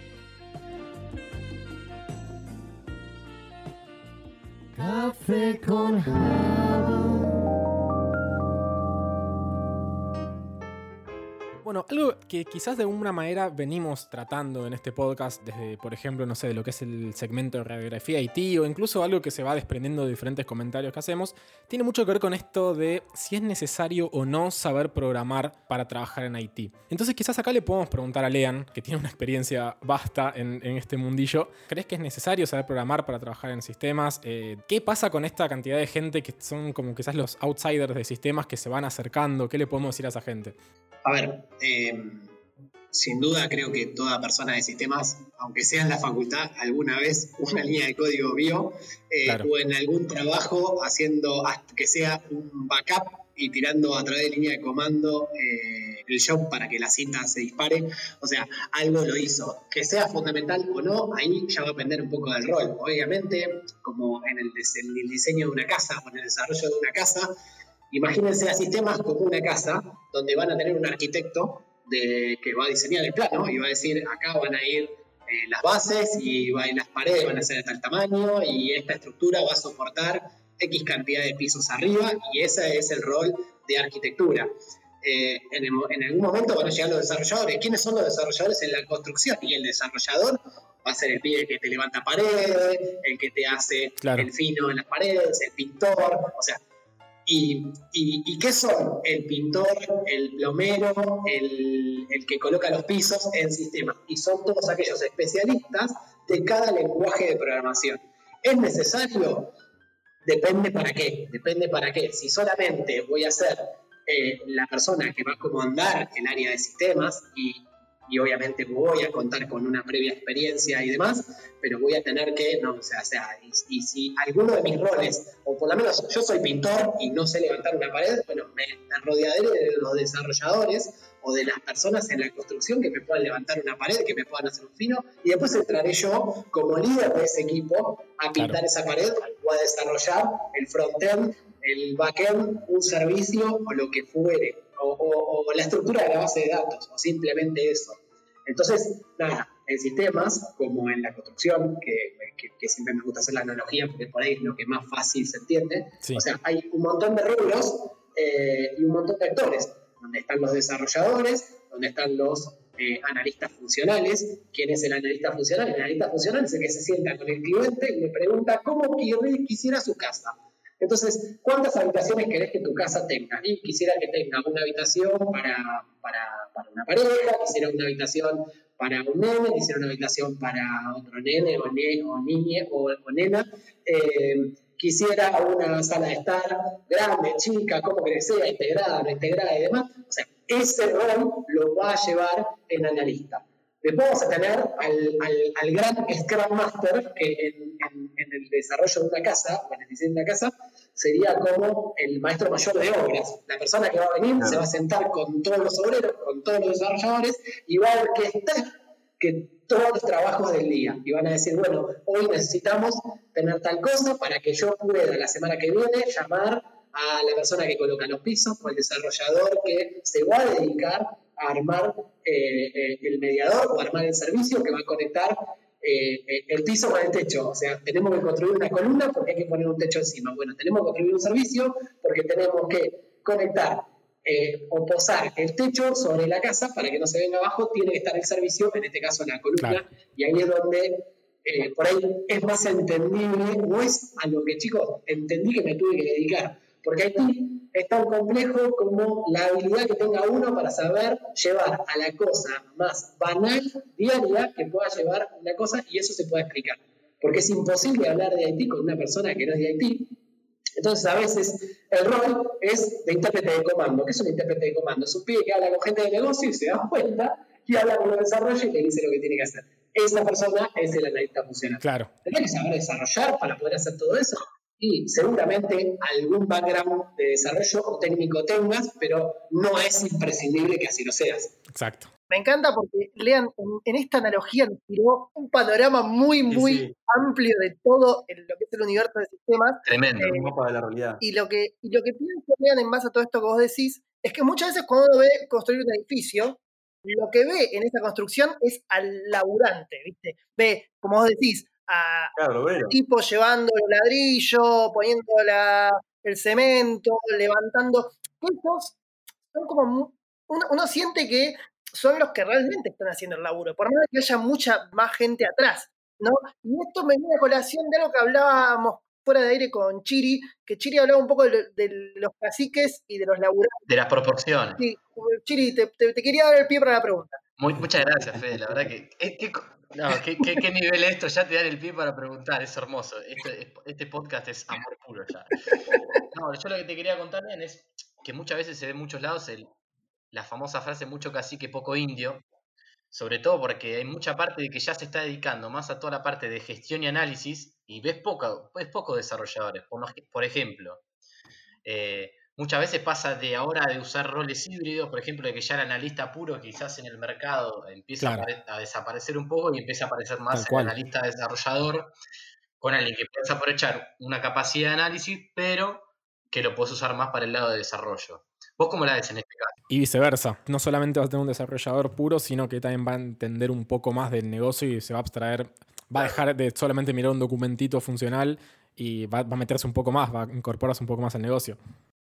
Café con Bueno, algo que quizás de alguna manera venimos tratando en este podcast, desde, por ejemplo, no sé, de lo que es el segmento de radiografía IT o incluso algo que se va desprendiendo de diferentes comentarios que hacemos, tiene mucho que ver con esto de si es necesario o no saber programar para trabajar en IT. Entonces, quizás acá le podemos preguntar a Lean, que tiene una experiencia vasta en, en este mundillo, ¿crees que es necesario saber programar para trabajar en sistemas? Eh, ¿Qué pasa con esta cantidad de gente que son como quizás los outsiders de sistemas que se van acercando? ¿Qué le podemos decir a esa gente? A ver, eh, sin duda creo que toda persona de sistemas, aunque sea en la facultad, alguna vez una línea de código vio eh, Claro. o en algún trabajo haciendo hasta que sea un backup y tirando a través de línea de comando eh, el job para que la cinta se dispare. O sea, algo lo hizo. Que sea fundamental o no, ahí ya va a depender un poco del rol. Obviamente, como en el, en el diseño de una casa o en el desarrollo de una casa, Imagínense a sistemas como una casa donde van a tener un arquitecto de, que va a diseñar el plano y va a decir, acá van a ir eh, las bases y va, y las paredes van a ser de tal tamaño y esta estructura va a soportar X cantidad de pisos arriba y ese es el rol de arquitectura. Eh, en, el en algún momento van a llegar los desarrolladores. ¿Quiénes son los desarrolladores en la construcción? Y el desarrollador va a ser el pibe que te levanta paredes, el que te hace Claro. el fino en las paredes, el pintor, o sea, ¿Y, qué son? El pintor, el plomero, el, el que coloca los pisos en sistemas. Y son todos aquellos especialistas de cada lenguaje de programación. ¿Es necesario? Depende para qué. Depende para qué. Si solamente voy a ser eh, la persona que va a comandar el área de sistemas y, y obviamente voy a contar con una previa experiencia y demás, pero voy a tener que, no, o sea, o sea y, y si alguno de mis roles, o por lo menos yo soy pintor y no sé levantar una pared, bueno, me, me rodearé de los desarrolladores o de las personas en la construcción que me puedan levantar una pared, que me puedan hacer un fino, y después entraré yo como líder de ese equipo a pintar Claro. esa pared o a desarrollar el frontend, el backend, un servicio o lo que fuere, o, o- o la estructura de la base de datos, o simplemente eso. Entonces, nada, en sistemas, como en la construcción, que, que- que siempre me gusta hacer la analogía porque por ahí es lo que más fácil se entiende, Sí. o sea, hay un montón de rubros eh, y un montón de actores, donde están los desarrolladores, donde están los eh, analistas funcionales. ¿Quién es el analista funcional? El analista funcional es el que se sienta con el cliente y le pregunta cómo quisiera su casa. Entonces, ¿cuántas habitaciones querés que tu casa tenga? Quisiera que tenga una habitación para, para, una pareja, quisiera una habitación para un nene, quisiera una habitación para otro nene o, ne- niña o, o nena. Eh, quisiera una sala de estar grande, chica, como que sea, integrada, no integrada y demás. O sea, ese rol lo va a llevar el analista. Vamos a tener al, al, al gran Scrum Master, que en, en- en el desarrollo de una casa, o en el diseño de una casa, sería como el maestro mayor de obras. La persona que va a venir se va a sentar con todos los obreros, con todos los desarrolladores, y va a orquestar que todos los trabajos del día. Y van a decir, bueno, hoy necesitamos tener tal cosa para que yo pueda la semana que viene llamar a la persona que coloca los pisos o el desarrollador que se va a dedicar armar eh, eh, el mediador o armar el servicio que va a conectar eh, el piso con el techo. O sea, tenemos que construir una columna porque hay que poner un techo encima. Bueno, tenemos que construir un servicio porque tenemos que conectar o posar el techo sobre la casa para que no se venga abajo. Tiene que estar el servicio, en este caso la columna, Claro. y ahí es donde eh, por ahí es más entendible, no es a lo que chicos entendí que me tuve que dedicar, porque Haití es tan complejo como la habilidad que tenga uno para saber llevar a la cosa más banal, diaria, que pueda llevar una cosa y eso se puede explicar. Porque es imposible hablar de Haití con una persona que no es de Haití. Entonces, a veces el rol es de intérprete de comando. ¿Qué es un intérprete de comando? Es un pibe que habla con gente de negocio y se da cuenta y habla con los desarrollos y le dice lo que tiene que hacer. Esa persona es el analista funcional. Claro. Tenés que saber desarrollar para poder hacer todo eso. Y seguramente algún background de desarrollo o técnico tengas, pero no es imprescindible que así lo seas. Exacto. Me encanta porque Lean en, en esta analogía nos tiró un panorama muy, Sí, muy sí. amplio de todo el- lo que es el universo de sistemas. Tremendo. Eh, Un mapa de la realidad. Y lo que, y lo que pienso, Lean, en base a todo esto que vos decís, es que muchas veces cuando uno ve construir un edificio, lo que ve en esa construcción es al laburante, ¿viste? Ve, como vos decís, a, Claro, obrero. tipo llevando el ladrillo, poniendo la, el cemento, levantando. Estos son como. mu- Uno, uno siente que son los que realmente están haciendo el laburo, por más de que haya mucha más gente atrás, ¿no? Y esto me viene a colación de algo que hablábamos fuera de aire con Chiri, que Chiri hablaba un poco de, lo- de los caciques y de los laburantes. De las proporciones. Sí, Chiri, te, te- te quería dar el pie para la pregunta. Muy- muchas gracias, Fede. La verdad que. eh, ¿Qué, ¿qué, nivel es esto? Ya te dan el pie para preguntar, es hermoso. Este, este podcast es amor puro ya. No, yo lo que te quería contar, bien, es que muchas veces se ve en muchos lados el, la famosa frase mucho cacique, poco indio. Sobre todo porque hay mucha parte de que ya se está dedicando más a toda la parte de gestión y análisis y ves, poca, ves pocos desarrolladores. Por, por ejemplo, eh, muchas veces pasa de ahora de usar roles híbridos, por ejemplo, de que ya el analista puro quizás en el mercado empieza Claro. a, apare- a desaparecer un poco y empieza a aparecer más el analista desarrollador con alguien que puedes aprovechar una capacidad de análisis, pero que lo puedes usar más para el lado de desarrollo. ¿Vos cómo la ves en este caso? Y viceversa. No solamente va a tener un desarrollador puro, sino que también va a entender un poco más del negocio y se va a abstraer, va a dejar de solamente mirar un documentito funcional y va, va a meterse un poco más, va a incorporarse un poco más al negocio.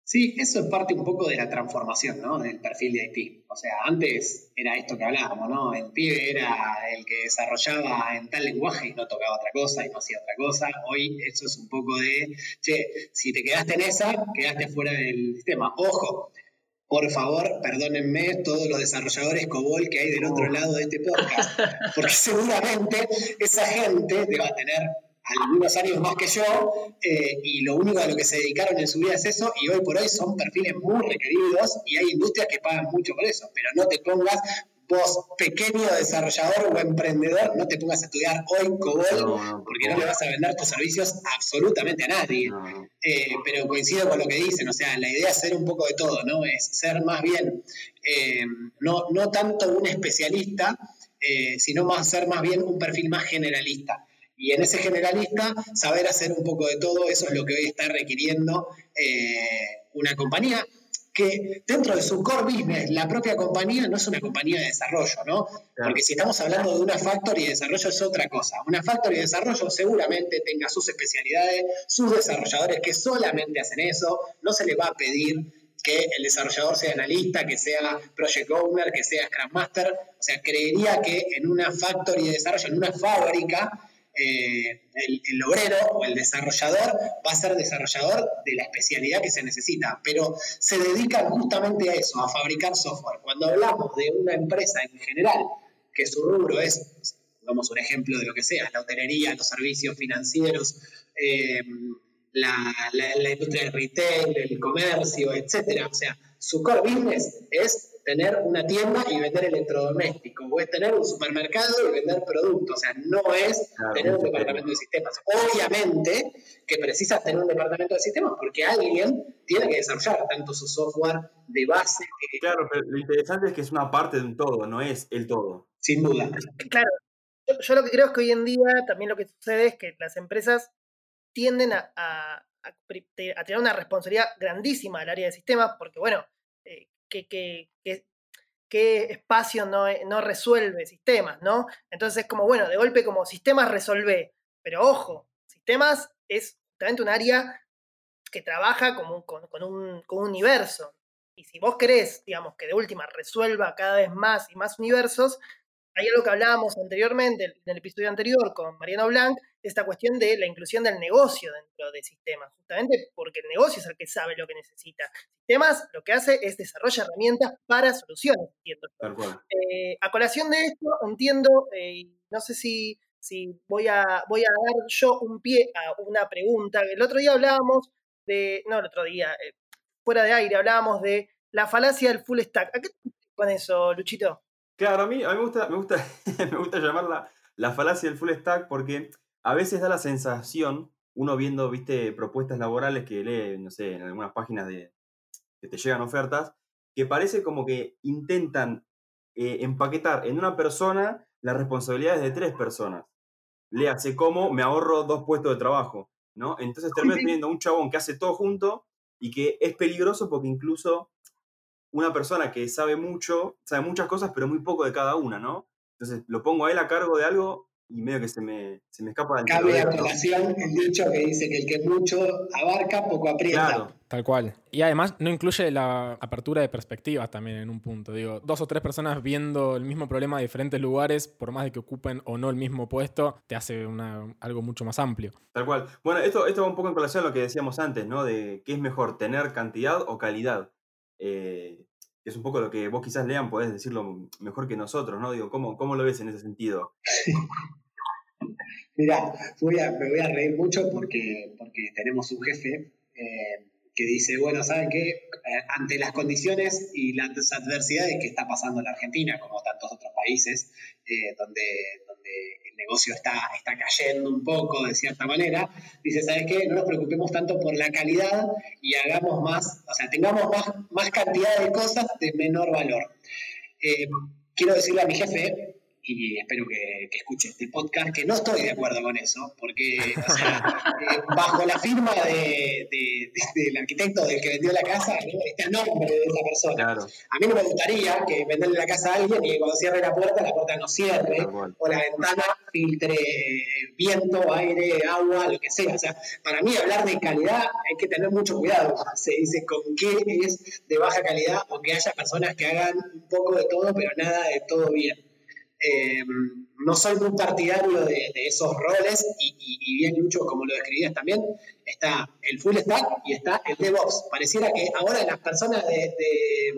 Sí, eso es parte un poco de la transformación, ¿no? Del perfil de IT. O sea, antes era esto que hablábamos, ¿no? El pibe era el que desarrollaba en tal lenguaje y no tocaba otra cosa y no hacía otra cosa. Hoy eso es un poco de, che, si te quedaste en esa, quedaste fuera del sistema. Ojo, por favor, perdónenme todos los desarrolladores COBOL que hay del otro lado de este podcast, porque seguramente esa gente debe tener algunos años más que yo eh, y lo único a lo que se dedicaron en su vida es eso y hoy por hoy son perfiles muy requeridos y hay industrias que pagan mucho por eso, pero no te pongas vos, pequeño desarrollador o emprendedor, no te pongas a estudiar hoy COBOL No, no, porque no le vas a vender tus servicios absolutamente a nadie. no. Eh, pero coincido con lo que dicen, o sea, la idea es ser un poco de todo, ¿no? Es ser más bien, eh, no, no tanto un especialista, eh, sino más ser más bien un perfil más generalista. Y en ese generalista, saber hacer un poco de todo, eso es lo que hoy está requiriendo eh, una compañía que dentro de su core business, la propia compañía no es una compañía de desarrollo, ¿no? Porque si estamos hablando de una factory de desarrollo es otra cosa. Una factory de desarrollo seguramente tenga sus especialidades, sus desarrolladores que solamente hacen eso, no se le va a pedir que el desarrollador sea analista, que sea project owner, que sea scrum master. O sea, creería que en una factory de desarrollo, en una fábrica, eh, el, obrero o el desarrollador va a ser desarrollador de la especialidad que se necesita, pero se dedican justamente a eso, a fabricar software. Cuando hablamos de una empresa en general, que su rubro es, pongamos un ejemplo de lo que sea, la hotelería, los servicios financieros, eh, la industria del retail, el comercio, etcétera. O sea, su core business es tener una tienda y vender electrodomésticos, o es tener un supermercado y vender productos. O sea, no es Claro, tener un departamento de sistemas. Obviamente que precisas tener un departamento de sistemas porque alguien tiene que desarrollar tanto su software de base, que, Claro, pero lo interesante es que es una parte de un todo, no es el todo. sin duda. Claro, yo, yo lo que creo es que hoy en día también lo que sucede es que las empresas tienden a, a- a pri- te- a tener una responsabilidad grandísima al área de sistemas, porque bueno, eh, ¿qué, espacio no, e- no resuelve sistemas, ¿no? Entonces es como, bueno, de golpe como sistemas resolve, pero ojo, sistemas es justamente un área que trabaja como un- con, con un, con un universo. Y si vos querés, digamos, que de última resuelva cada vez más y más universos, hay algo que hablábamos anteriormente, en el episodio anterior con Mariano Blanc, esta cuestión de la inclusión del negocio dentro de sistemas, justamente porque el negocio es el que sabe lo que necesita. Sistemas lo que hace es desarrolla herramientas para soluciones, entiendo. Eh, a colación de esto, entiendo, eh, no sé si, si voy, a, voy a dar yo un pie a una pregunta. El otro día hablábamos de, no el otro día, eh, fuera de aire, hablábamos de la falacia del full stack. ¿A qué te con eso, Luchito? Claro, a mí, a mí me gusta, me gusta, <laughs> me gusta llamarla la falacia del full stack porque a veces da la sensación, uno viendo, viste, propuestas laborales que lee, no sé, en algunas páginas de que te llegan ofertas, que parece como que intentan eh, empaquetar en una persona las responsabilidades de tres personas. Léase cómo me ahorro dos puestos de trabajo, ¿no? Entonces termino <laughs> teniendo un chabón que hace todo junto y que es peligroso porque incluso una persona que sabe mucho, sabe muchas cosas, pero muy poco de cada una, ¿no? Entonces lo pongo a él a cargo de algo y medio que se me, se me escapa del Cabe a colación el dicho que dice que el que mucho abarca, poco aprieta. Claro, Tal cual. Y además no incluye la apertura de perspectivas también en un punto. Digo, dos o tres personas viendo el mismo problema de diferentes lugares, por más de que ocupen o no el mismo puesto, te hace una, algo mucho más amplio. tal cual. Bueno, esto, esto va un poco en relación a lo que decíamos antes, ¿no? De qué es mejor, tener cantidad o calidad. Eh, es un poco lo que vos quizás lean, podés decirlo mejor que nosotros, ¿no? Digo, ¿cómo, cómo lo ves en ese sentido? <laughs> Mirá, voy a- me voy a reír mucho porque, porque tenemos un jefe eh, que dice, bueno, ¿saben qué? Eh, ante las condiciones y las adversidades que está pasando en la Argentina, como tantos otros países, eh, donde, donde el negocio está, está cayendo un poco de cierta manera, dice, ¿sabes qué? No nos preocupemos tanto por la calidad y hagamos más, o sea, tengamos más, más cantidad de cosas de menor valor. Eh, quiero decirle a mi jefe, y espero que, que escuche este podcast, que no estoy de acuerdo con eso, porque o sea, <laughs> eh, bajo la firma de, de- de- del arquitecto del que vendió la casa, ¿no? está el nombre de esa persona. Claro, A mí no me gustaría que venderle la casa a alguien y que cuando cierre la puerta, la puerta no cierre, o la ventana filtre viento, aire, agua, lo que sea. O sea, para mí hablar de calidad hay que tener mucho cuidado. <laughs> Se dice con qué es de baja calidad o que haya personas que hagan un poco de todo, pero nada de todo bien. Eh, no soy muy partidario de, de esos roles y, y- y bien Lucho, como lo describías también, está el full stack y está el DevOps. Pareciera que ahora las personas de, de-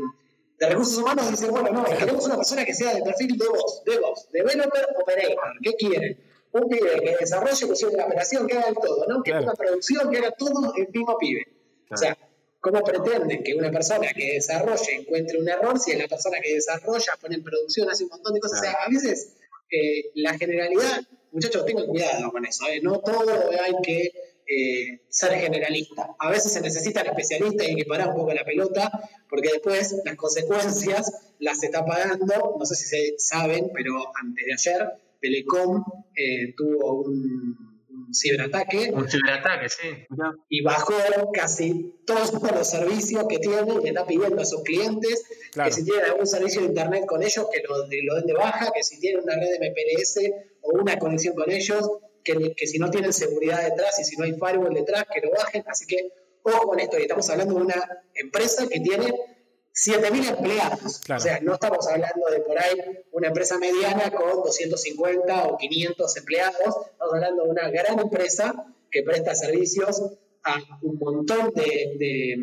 de recursos humanos dicen, bueno, no, queremos una persona que sea de perfil DevOps, DevOps, Developer, Operator. ¿Qué quieren? Un pibe que desarrolle, que la operación, que haga el todo, ¿no? Que Claro. haga producción, que haga todo el mismo pibe. O sea, ¿cómo pretenden que una persona que desarrolle encuentre un error si es la persona que desarrolla, pone en producción, hace un montón de cosas? O sea, a veces eh, la generalidad, muchachos, tengan cuidado con eso, ¿eh? no todo hay que eh, ser generalista. A veces se necesitan especialistas y hay que parar un poco la pelota, porque después las consecuencias las está pagando, no sé si se saben, pero antes de ayer, Telecom eh, tuvo un ciberataque Un ciberataque, sí. Y bajó casi todos los servicios que tiene y le está pidiendo a sus clientes Claro. que si tienen algún servicio de internet con ellos, que lo den de baja, que si tienen una red de MPLS o una conexión con ellos, que, que si no tienen seguridad detrás y si no hay firewall detrás, que lo bajen. Así que ojo con esto, y estamos hablando de una empresa que tiene 7.000 empleados. Claro. O sea, no estamos hablando de por ahí una empresa mediana con 250 o 500 empleados, estamos hablando de una gran empresa que presta servicios a un montón de- de-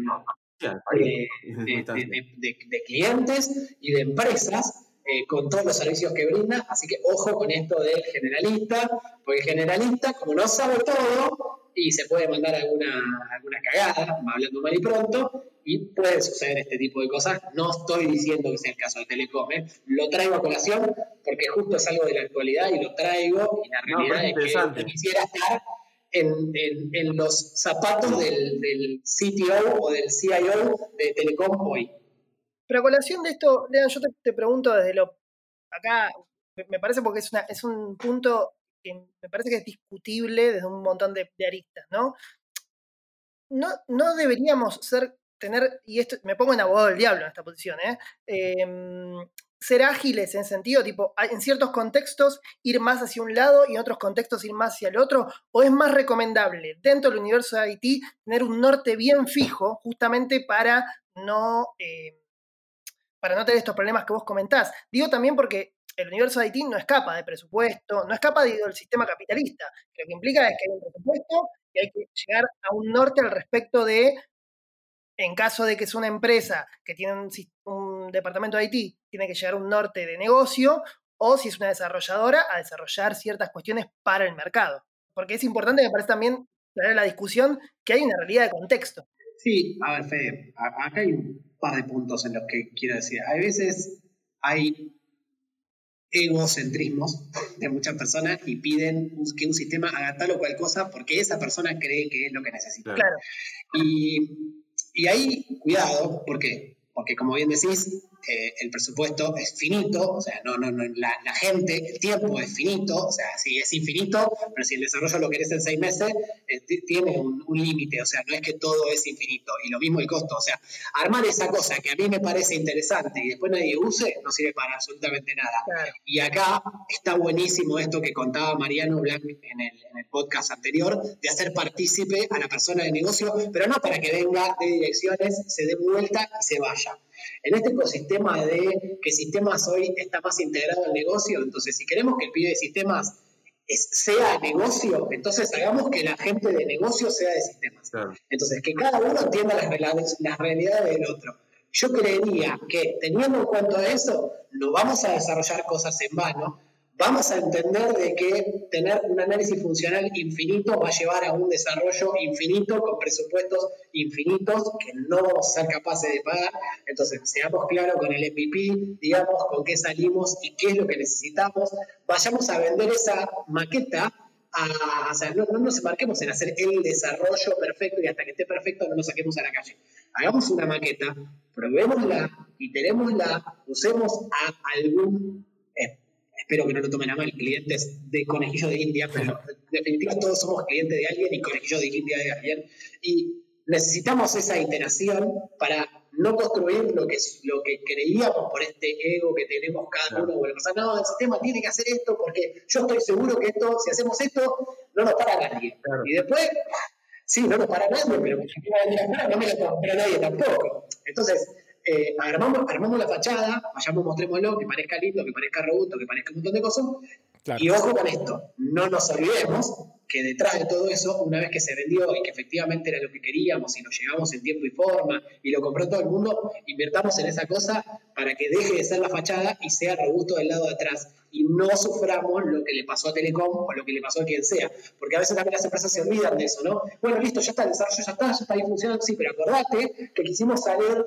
de clientes y de empresas eh, con todos los servicios que brinda. Así que ojo con esto del generalista, porque el generalista, como no sabe todo, y se puede mandar alguna, alguna cagada, hablando mal y pronto, y puede suceder este tipo de cosas. No estoy diciendo que sea el caso de Telecom, ¿eh? lo traigo a colación porque justo es algo de la actualidad y lo traigo, y la No, realidad pero es es que quisiera estar en, en- en los zapatos del, del CTO o del CIO de Telecom hoy. Pero a colación de esto, Lean, yo te, te pregunto desde lo. Acá me- me parece porque es, una, es un punto que me parece que es discutible desde un montón de, aristas, ¿no? No, deberíamos ser, tener, y esto me pongo en abogado del diablo en esta posición, ¿eh? Em, ser ágiles en sentido, tipo, en ciertos contextos ir más hacia un lado y en otros contextos ir más hacia el otro, o es más recomendable dentro del universo de IT tener un norte bien fijo justamente para no, eh, para no tener estos problemas que vos comentás. Digo también porque el universo de IT no escapa de presupuesto, no escapa digo, del sistema capitalista. Lo que implica es que hay un presupuesto y hay que llegar a un norte al respecto de, en caso de que es una empresa que tiene un, un departamento de IT, tiene que llegar a un norte de negocio, o si es una desarrolladora, a desarrollar ciertas cuestiones para el mercado. Porque es importante, me parece también, traer la discusión que hay una realidad de contexto. Sí, a ver, Fede, acá hay un par de puntos en los que quiero decir. A veces hay egocentrismos de muchas personas y piden que un sistema haga tal o cual cosa porque esa persona cree que es lo que necesita. Claro. Y, y ahí, cuidado, ¿por qué? porque como bien decís, eh, el presupuesto es finito, o sea, no, no, no, la, la, gente, el tiempo es finito, o sea, sí es infinito, pero si el desarrollo lo querés en seis meses, eh, tiene un, un límite, o sea, no es que todo es infinito, y lo mismo el costo, o sea, armar esa cosa que a mí me parece interesante y después nadie use, no sirve para absolutamente nada. Claro. Y acá está buenísimo esto que contaba Mariano Blanc en el, en el podcast anterior, de hacer partícipe a la persona de negocio, pero no para que venga de direcciones, se dé vuelta y se vaya. En este ecosistema de que sistemas hoy está más integrado al negocio, entonces si queremos que el pibe de sistemas es- sea negocio, entonces hagamos que la gente de negocio sea de sistemas. Claro. Entonces, que cada uno entienda las, las realidades del otro. Yo creería que teniendo en cuenta eso, no vamos a desarrollar cosas en vano, vamos a entender de que tener un análisis funcional infinito va a llevar a un desarrollo infinito con presupuestos infinitos que no vamos a ser capaces de pagar. Entonces, seamos claros con el MVP, digamos con qué salimos y qué es lo que necesitamos. Vayamos a vender esa maqueta a- o sea, no, no nos embarquemos en hacer el desarrollo perfecto y hasta que esté perfecto no nos saquemos a la calle. Hagamos una maqueta, probémosla, iterémosla, usemos a algún, espero que no lo tomen a mal, clientes de conejillo de India, pero en definitiva todos somos clientes de alguien y conejillo de India de alguien. Y necesitamos esa iteración para no construir lo que, lo que creíamos por este ego que tenemos cada uno. Bueno, o sea, no, el sistema tiene que hacer esto porque yo estoy seguro que esto, si hacemos esto, no nos para nadie. Claro. Y después, sí, no nos para nadie, pero no me lo compra nadie tampoco. Entonces, eh, armamos, armamos la fachada, vayamos, mostrémoslo, que parezca lindo, que parezca robusto, que parezca un montón de cosas, Claro. y ojo con esto, no nos olvidemos que detrás de todo eso, una vez que se vendió y que efectivamente era lo que queríamos y nos llegamos en tiempo y forma y lo compró todo el mundo, invirtamos en esa cosa para que deje de ser la fachada y sea robusto del lado de atrás y no suframos lo que le pasó a Telecom o lo que le pasó a quien sea, porque a veces también las empresas se olvidan de eso, ¿no? Bueno, listo, ya está, el desarrollo ya está, ya está ahí funcionando, sí, pero acordate que quisimos salir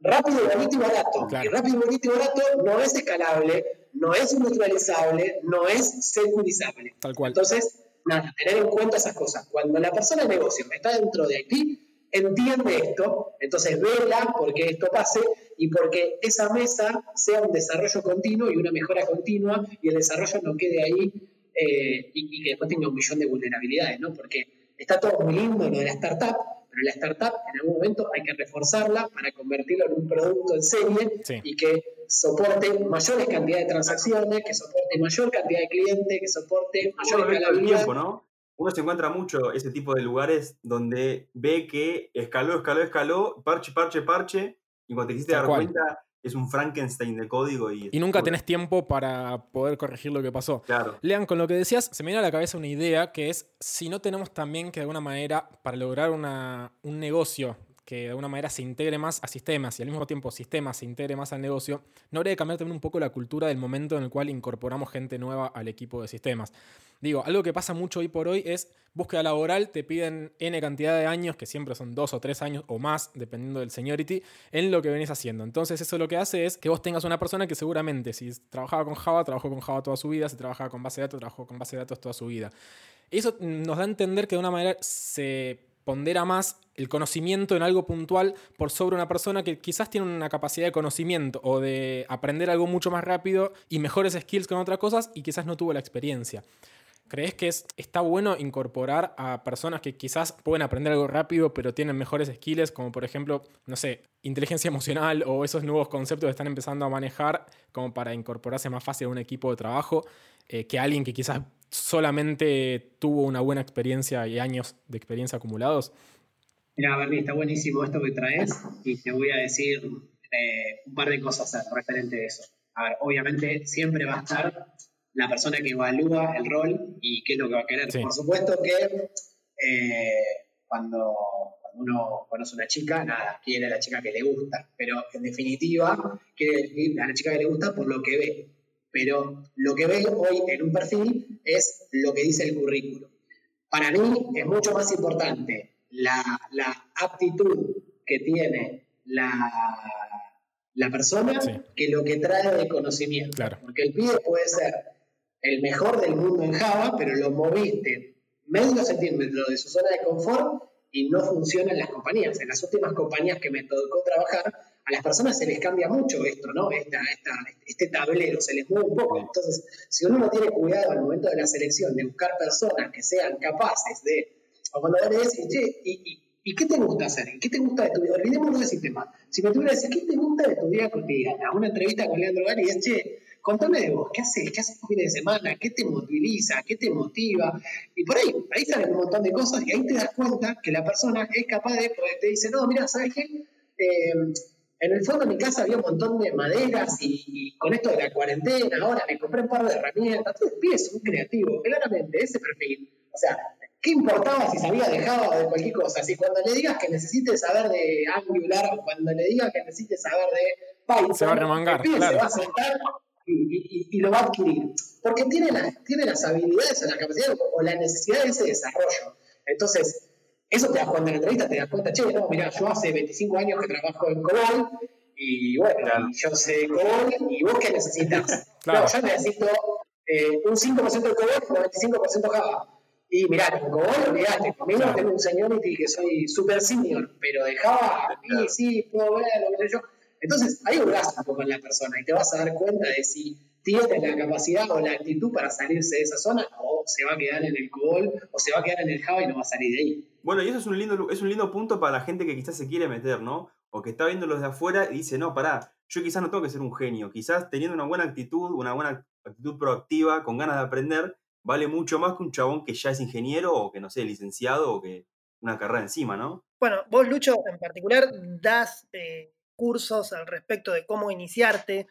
rápido, bonito y barato. Claro. Y rápido, bonito y barato no es escalable, no es industrializable, no es securizable. Tal cual. Entonces, nada, tener en cuenta esas cosas. Cuando la persona de negocio está dentro de aquí, entiende esto, entonces vela porque esto pase y porque esa mesa sea un desarrollo continuo y una mejora continua y el desarrollo no quede ahí eh, y, y que después tenga un millón de vulnerabilidades, ¿no? Porque está todo muy lindo lo de la startup, pero la startup en algún momento hay que reforzarla para convertirlo en un producto en serie Sí. y que soporte mayores cantidades de transacciones, que soporte mayor cantidad de clientes, que soporte mayor escalabilidad. tiempo, ¿no? Uno se encuentra mucho ese tipo de lugares donde ve que escaló, escaló, escaló, parche, parche, parche, y cuando te quisiste dar cual. cuenta, es un Frankenstein de código y... Y nunca tenés tiempo para poder corregir lo que pasó. Claro. Lean, con lo que decías, se me viene a la cabeza una idea que es si no tenemos también que de alguna manera, para lograr una- un negocio que de alguna manera se integre más a sistemas y al mismo tiempo sistemas se integre más al negocio, no habría que cambiar también un poco la cultura del momento en el cual incorporamos gente nueva al equipo de sistemas. Digo, algo que pasa mucho hoy por hoy es búsqueda laboral, te piden N cantidad de años, que siempre son dos o tres años o más, dependiendo del seniority, en lo que venís haciendo. Entonces eso lo que hace es que vos tengas una persona que seguramente si trabajaba con Java, trabajó con Java toda su vida, si trabajaba con base de datos, trabajó con base de datos toda su vida. Eso nos da a entender que de una manera se pondera más el conocimiento en algo puntual por sobre una persona que quizás tiene una capacidad de conocimiento o de aprender algo mucho más rápido y mejores skills con otras cosas y quizás no tuvo la experiencia. ¿Crees que es, está bueno incorporar a personas que quizás pueden aprender algo rápido, pero tienen mejores skills, como por ejemplo, no sé, inteligencia emocional o esos nuevos conceptos que están empezando a manejar, como para incorporarse más fácil a un equipo de trabajo, eh, que alguien que quizás solamente tuvo una buena experiencia y años de experiencia acumulados? Mira, Bernie, está buenísimo esto que traes y te voy a decir eh, un par de cosas referente a eso. A ver, obviamente siempre va a estar la persona que evalúa el rol y qué es lo que va a querer. Sí. Por supuesto que eh, cuando, cuando uno conoce a una chica, nada, quiere a la chica que le gusta, pero en definitiva quiere a la chica que le gusta por lo que ve. Pero lo que ve hoy en un perfil es lo que dice el currículum. Para mí es mucho más importante la, la aptitud que tiene la, la persona Sí. que lo que trae de conocimiento. Claro. Porque el pibe puede ser el mejor del mundo en Java, pero lo moviste medio centímetro de su zona de confort y no funciona en las compañías. En las últimas compañías que me tocó trabajar, a las personas se les cambia mucho esto, ¿no? Esta, esta, este tablero, se les mueve un poco. Entonces, si uno no tiene cuidado al momento de la selección de buscar personas que sean capaces de, o cuando le decís, che, y, y, qué te gusta hacer? ¿Qué te gusta de tu vida? Olvidémonos del sistema. Si me tuviera que decir, ¿qué te gusta de tu vida cotidiana? Una entrevista con Leandro Gani y es, che, contame de vos, ¿qué haces? ¿Qué haces los fines de semana? ¿Qué te moviliza? ¿Qué te motiva? Y por ahí, ahí salen un montón de cosas y ahí te das cuenta que la persona es capaz de, te dice, no, mira, ¿sabes qué? Eh, en el fondo de mi casa había un montón de maderas y, con esto de la cuarentena, ahora me compré un par de herramientas. Entonces, pies, un creativo, claramente, ese perfil. O sea, ¿qué importaba si sabía de Java o de cualquier cosa? Si cuando le digas que necesites saber de Angular o cuando le digas que necesites saber de Python, se va a remangar, se va a sentar y, lo va a adquirir. Porque tiene, tiene las habilidades o la capacidad o la necesidad de ese desarrollo. Entonces, eso te das cuenta en la entrevista, te das cuenta, che, no, mira, yo hace 25 años que trabajo en COBOL y bueno, yo sé COBOL y vos qué necesitas. <laughs> Claro. No, yo necesito eh, un 5% de COBOL y un 25% Java. Y mirá, con COBOL, olvidate, conmigo tengo un seniority que soy super senior, pero de Java, sí, sí, puedo ver, lo que sé yo. Entonces, ahí hurgas un poco en la persona y te vas a dar cuenta de si tiene la capacidad o la actitud para salirse de esa zona o se va a quedar en el COBOL o se va a quedar en el Java y no va a salir de ahí. Bueno, y eso es un lindo, es un lindo punto para la gente que quizás se quiere meter, ¿no? O que está viendo los de afuera y dice, no, pará, yo quizás no tengo que ser un genio, quizás teniendo una buena actitud, una buena actitud proactiva, con ganas de aprender, vale mucho más que un chabón que ya es ingeniero o que, no sé, licenciado o que una carrera encima, ¿no? Bueno, vos, Lucho, en particular, das eh, cursos al respecto de cómo iniciarte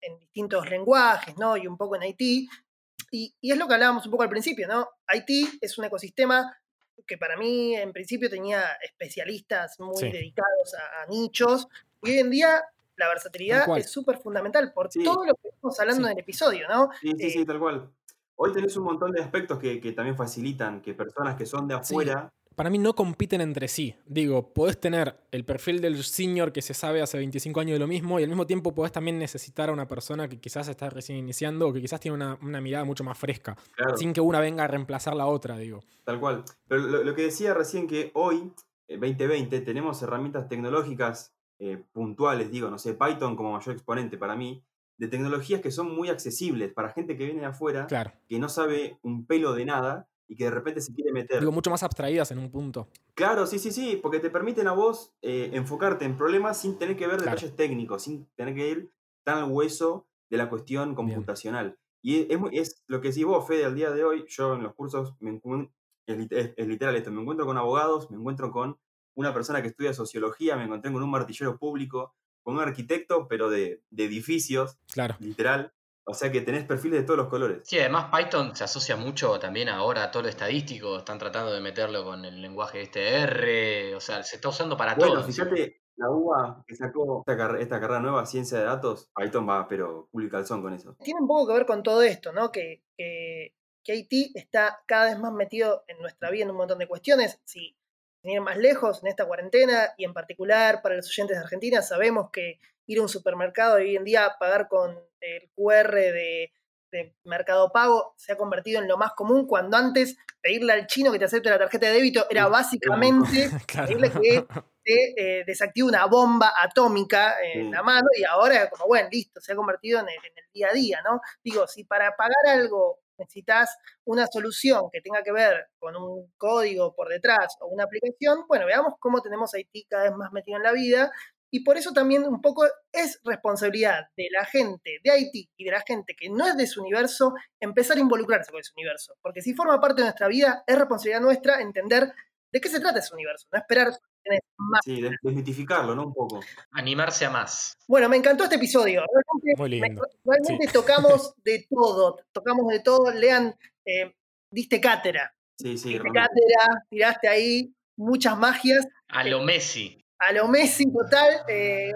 en distintos lenguajes, ¿no? Y un poco en Haití. Y, es lo que hablábamos un poco al principio, ¿no? Haití es un ecosistema que para mí en principio tenía especialistas muy dedicados a, nichos. Y hoy en día la versatilidad es súper fundamental por todo lo que estamos hablando en el episodio, ¿no? Sí, sí, sí, eh, tal cual. Hoy tenés un montón de aspectos que, que también facilitan que personas que son de afuera para mí no compiten entre sí. Digo, podés tener el perfil del senior que se sabe hace 25 años de lo mismo y al mismo tiempo podés también necesitar a una persona que quizás está recién iniciando o que quizás tiene una, mirada mucho más fresca, sin que una venga a reemplazar la otra, digo. Tal cual. Pero lo, que decía recién que hoy, 2020, eh, tenemos herramientas tecnológicas eh, puntuales, digo, no sé, Python como mayor exponente para mí, de tecnologías que son muy accesibles para gente que viene de afuera, que no sabe un pelo de nada y que de repente se quiere meter. Digo, mucho más abstraídas en un punto. Claro, sí, sí, sí, porque te permiten a vos eh, enfocarte en problemas sin tener que ver detalles técnicos, sin tener que ir tan al hueso de la cuestión computacional. Y es, es, lo que decís vos, Fede, al día de hoy, yo en los cursos, me es, es, literal esto, me encuentro con abogados, me encuentro con una persona que estudia sociología, me encontré con un martillero público, con un arquitecto, pero de, de edificios, claro. literal. O sea que tenés perfiles de todos los colores. Sí, además Python se asocia mucho también ahora a todo lo estadístico. Están tratando de meterlo con el lenguaje este R. O sea, se está usando para bueno, todo. Fíjate, la UBA que sacó esta, carrera nueva, ciencia de datos, Python va, pero culo y calzón con eso. Tiene un poco que ver con todo esto, ¿no? Que, que, que IT está cada vez más metido en nuestra vida en un montón de cuestiones. Si, ir más lejos, en esta cuarentena y en particular para los oyentes de Argentina, sabemos que ir a un supermercado y hoy en día pagar con el QR de, Mercado Pago se ha convertido en lo más común, cuando antes pedirle al chino que te acepte la tarjeta de débito era básicamente <laughs> pedirle que te eh, desactive una bomba atómica en la mano y ahora como, bueno, listo, se ha convertido en el, en el día a día, ¿no? Digo, si para pagar algo necesitas una solución que tenga que ver con un código por detrás o una aplicación, bueno, veamos cómo tenemos IT cada vez más metido en la vida y por eso también un poco es responsabilidad de la gente de Haití y de la gente que no es de su universo empezar a involucrarse con ese universo. Porque si forma parte de nuestra vida, es responsabilidad nuestra entender de qué se trata ese universo, no esperar más. Sí, desmitificarlo, ¿no? Un poco. Animarse a más. Bueno, me encantó este episodio. Realmente, realmente tocamos <laughs> de todo, tocamos de todo. Lean, eh, diste cátedra. Sí, sí. Diste cátedra, tiraste ahí muchas magias. A lo Messi a lo Messi total. Eh,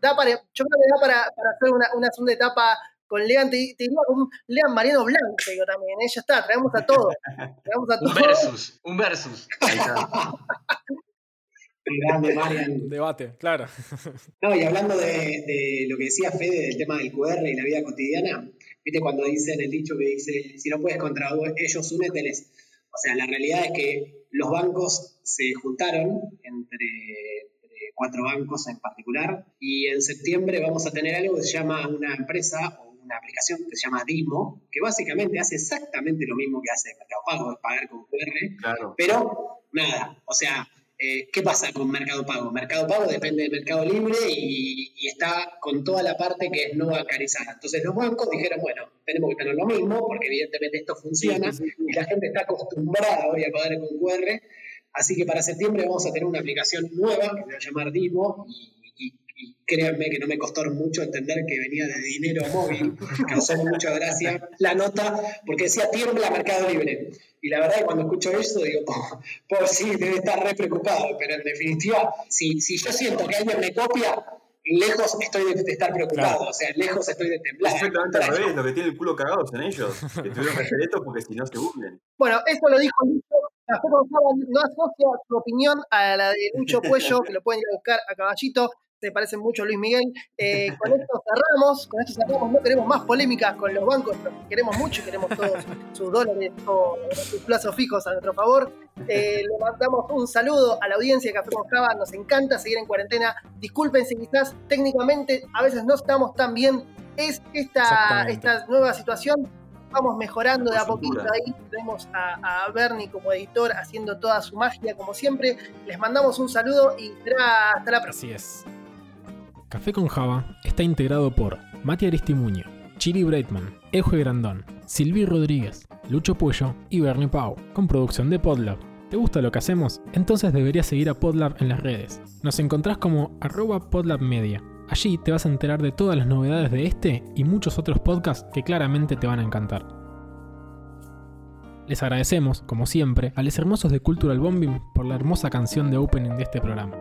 da para, yo creo que da para, hacer una, una segunda etapa con Lean, te, digo un Lean Mariano Blanco, te digo también, ¿eh? ya está, traemos a todos. Traemos a <laughs> todos. Un versus, un versus. Grande, Marian. Debate, claro. No, y hablando de, de, lo que decía Fede del tema del QR y la vida cotidiana, viste cuando dicen el dicho que dice, si no puedes contra ellos, úneteles. O sea, la realidad es que los bancos se juntaron entre cuatro bancos en particular. Y en septiembre vamos a tener algo que se llama una empresa o una aplicación que se llama Dimo, que básicamente hace exactamente lo mismo que hace Mercado Pago, es pagar con QR. Claro. Pero nada, o sea, eh, ¿qué pasa con Mercado Pago? Mercado Pago depende de Mercado Libre y, y está con toda la parte que es no bancarizada. Entonces los bancos dijeron, bueno, tenemos que tener lo mismo porque evidentemente esto funciona y la gente está acostumbrada hoy a pagar con QR. Así que para septiembre vamos a tener una aplicación nueva que se va a llamar Dimo y, y- y créanme que no me costó mucho entender que venía de dinero móvil, causó mucha gracia la nota porque decía tiembla Mercado Libre. Y la verdad que cuando escucho eso digo, oh, pues sí, debe estar re preocupado, pero en definitiva, si, si yo siento que alguien me copia, lejos estoy de, de estar preocupado, Claro. o sea, lejos estoy de temblar. Es exactamente al revés, lo que tiene el culo cagado son ellos. Que tuvieron que hacer esto porque si no se hunden. Bueno, eso lo dijo. Café con Java no asocia su opinión a la de Lucho <laughs> Puello, que lo pueden ir a buscar a caballito. Se parecen mucho a Luis Miguel. Eh, con esto cerramos, con esto cerramos. No queremos más polémicas con los bancos, queremos mucho y queremos todos sus dólares o sus plazos fijos a nuestro favor. Eh, le mandamos un saludo a la audiencia de Café con Java. Nos encanta seguir en cuarentena. Disculpen si quizás técnicamente a veces no estamos tan bien. Es esta, esta nueva situación vamos mejorando de a poquito ahí. Tenemos a, a Bernie como editor haciendo toda su magia como siempre. Les mandamos un saludo y será hasta la próxima. Así es. Café con Java está integrado por Mati Aristimuño, Chiri Breitman, Euje Grandón, Silvi Rodríguez, Lucho Puello y Bernie Pau, con producción de Podlab. ¿Te gusta lo que hacemos? Entonces deberías seguir a Podlab en las redes. Nos encontrás como arroba Podlab Media. Allí te vas a enterar de todas las novedades de este y muchos otros podcasts que claramente te van a encantar. Les agradecemos, como siempre, a los hermosos de Cultural Bombing por la hermosa canción de opening de este programa.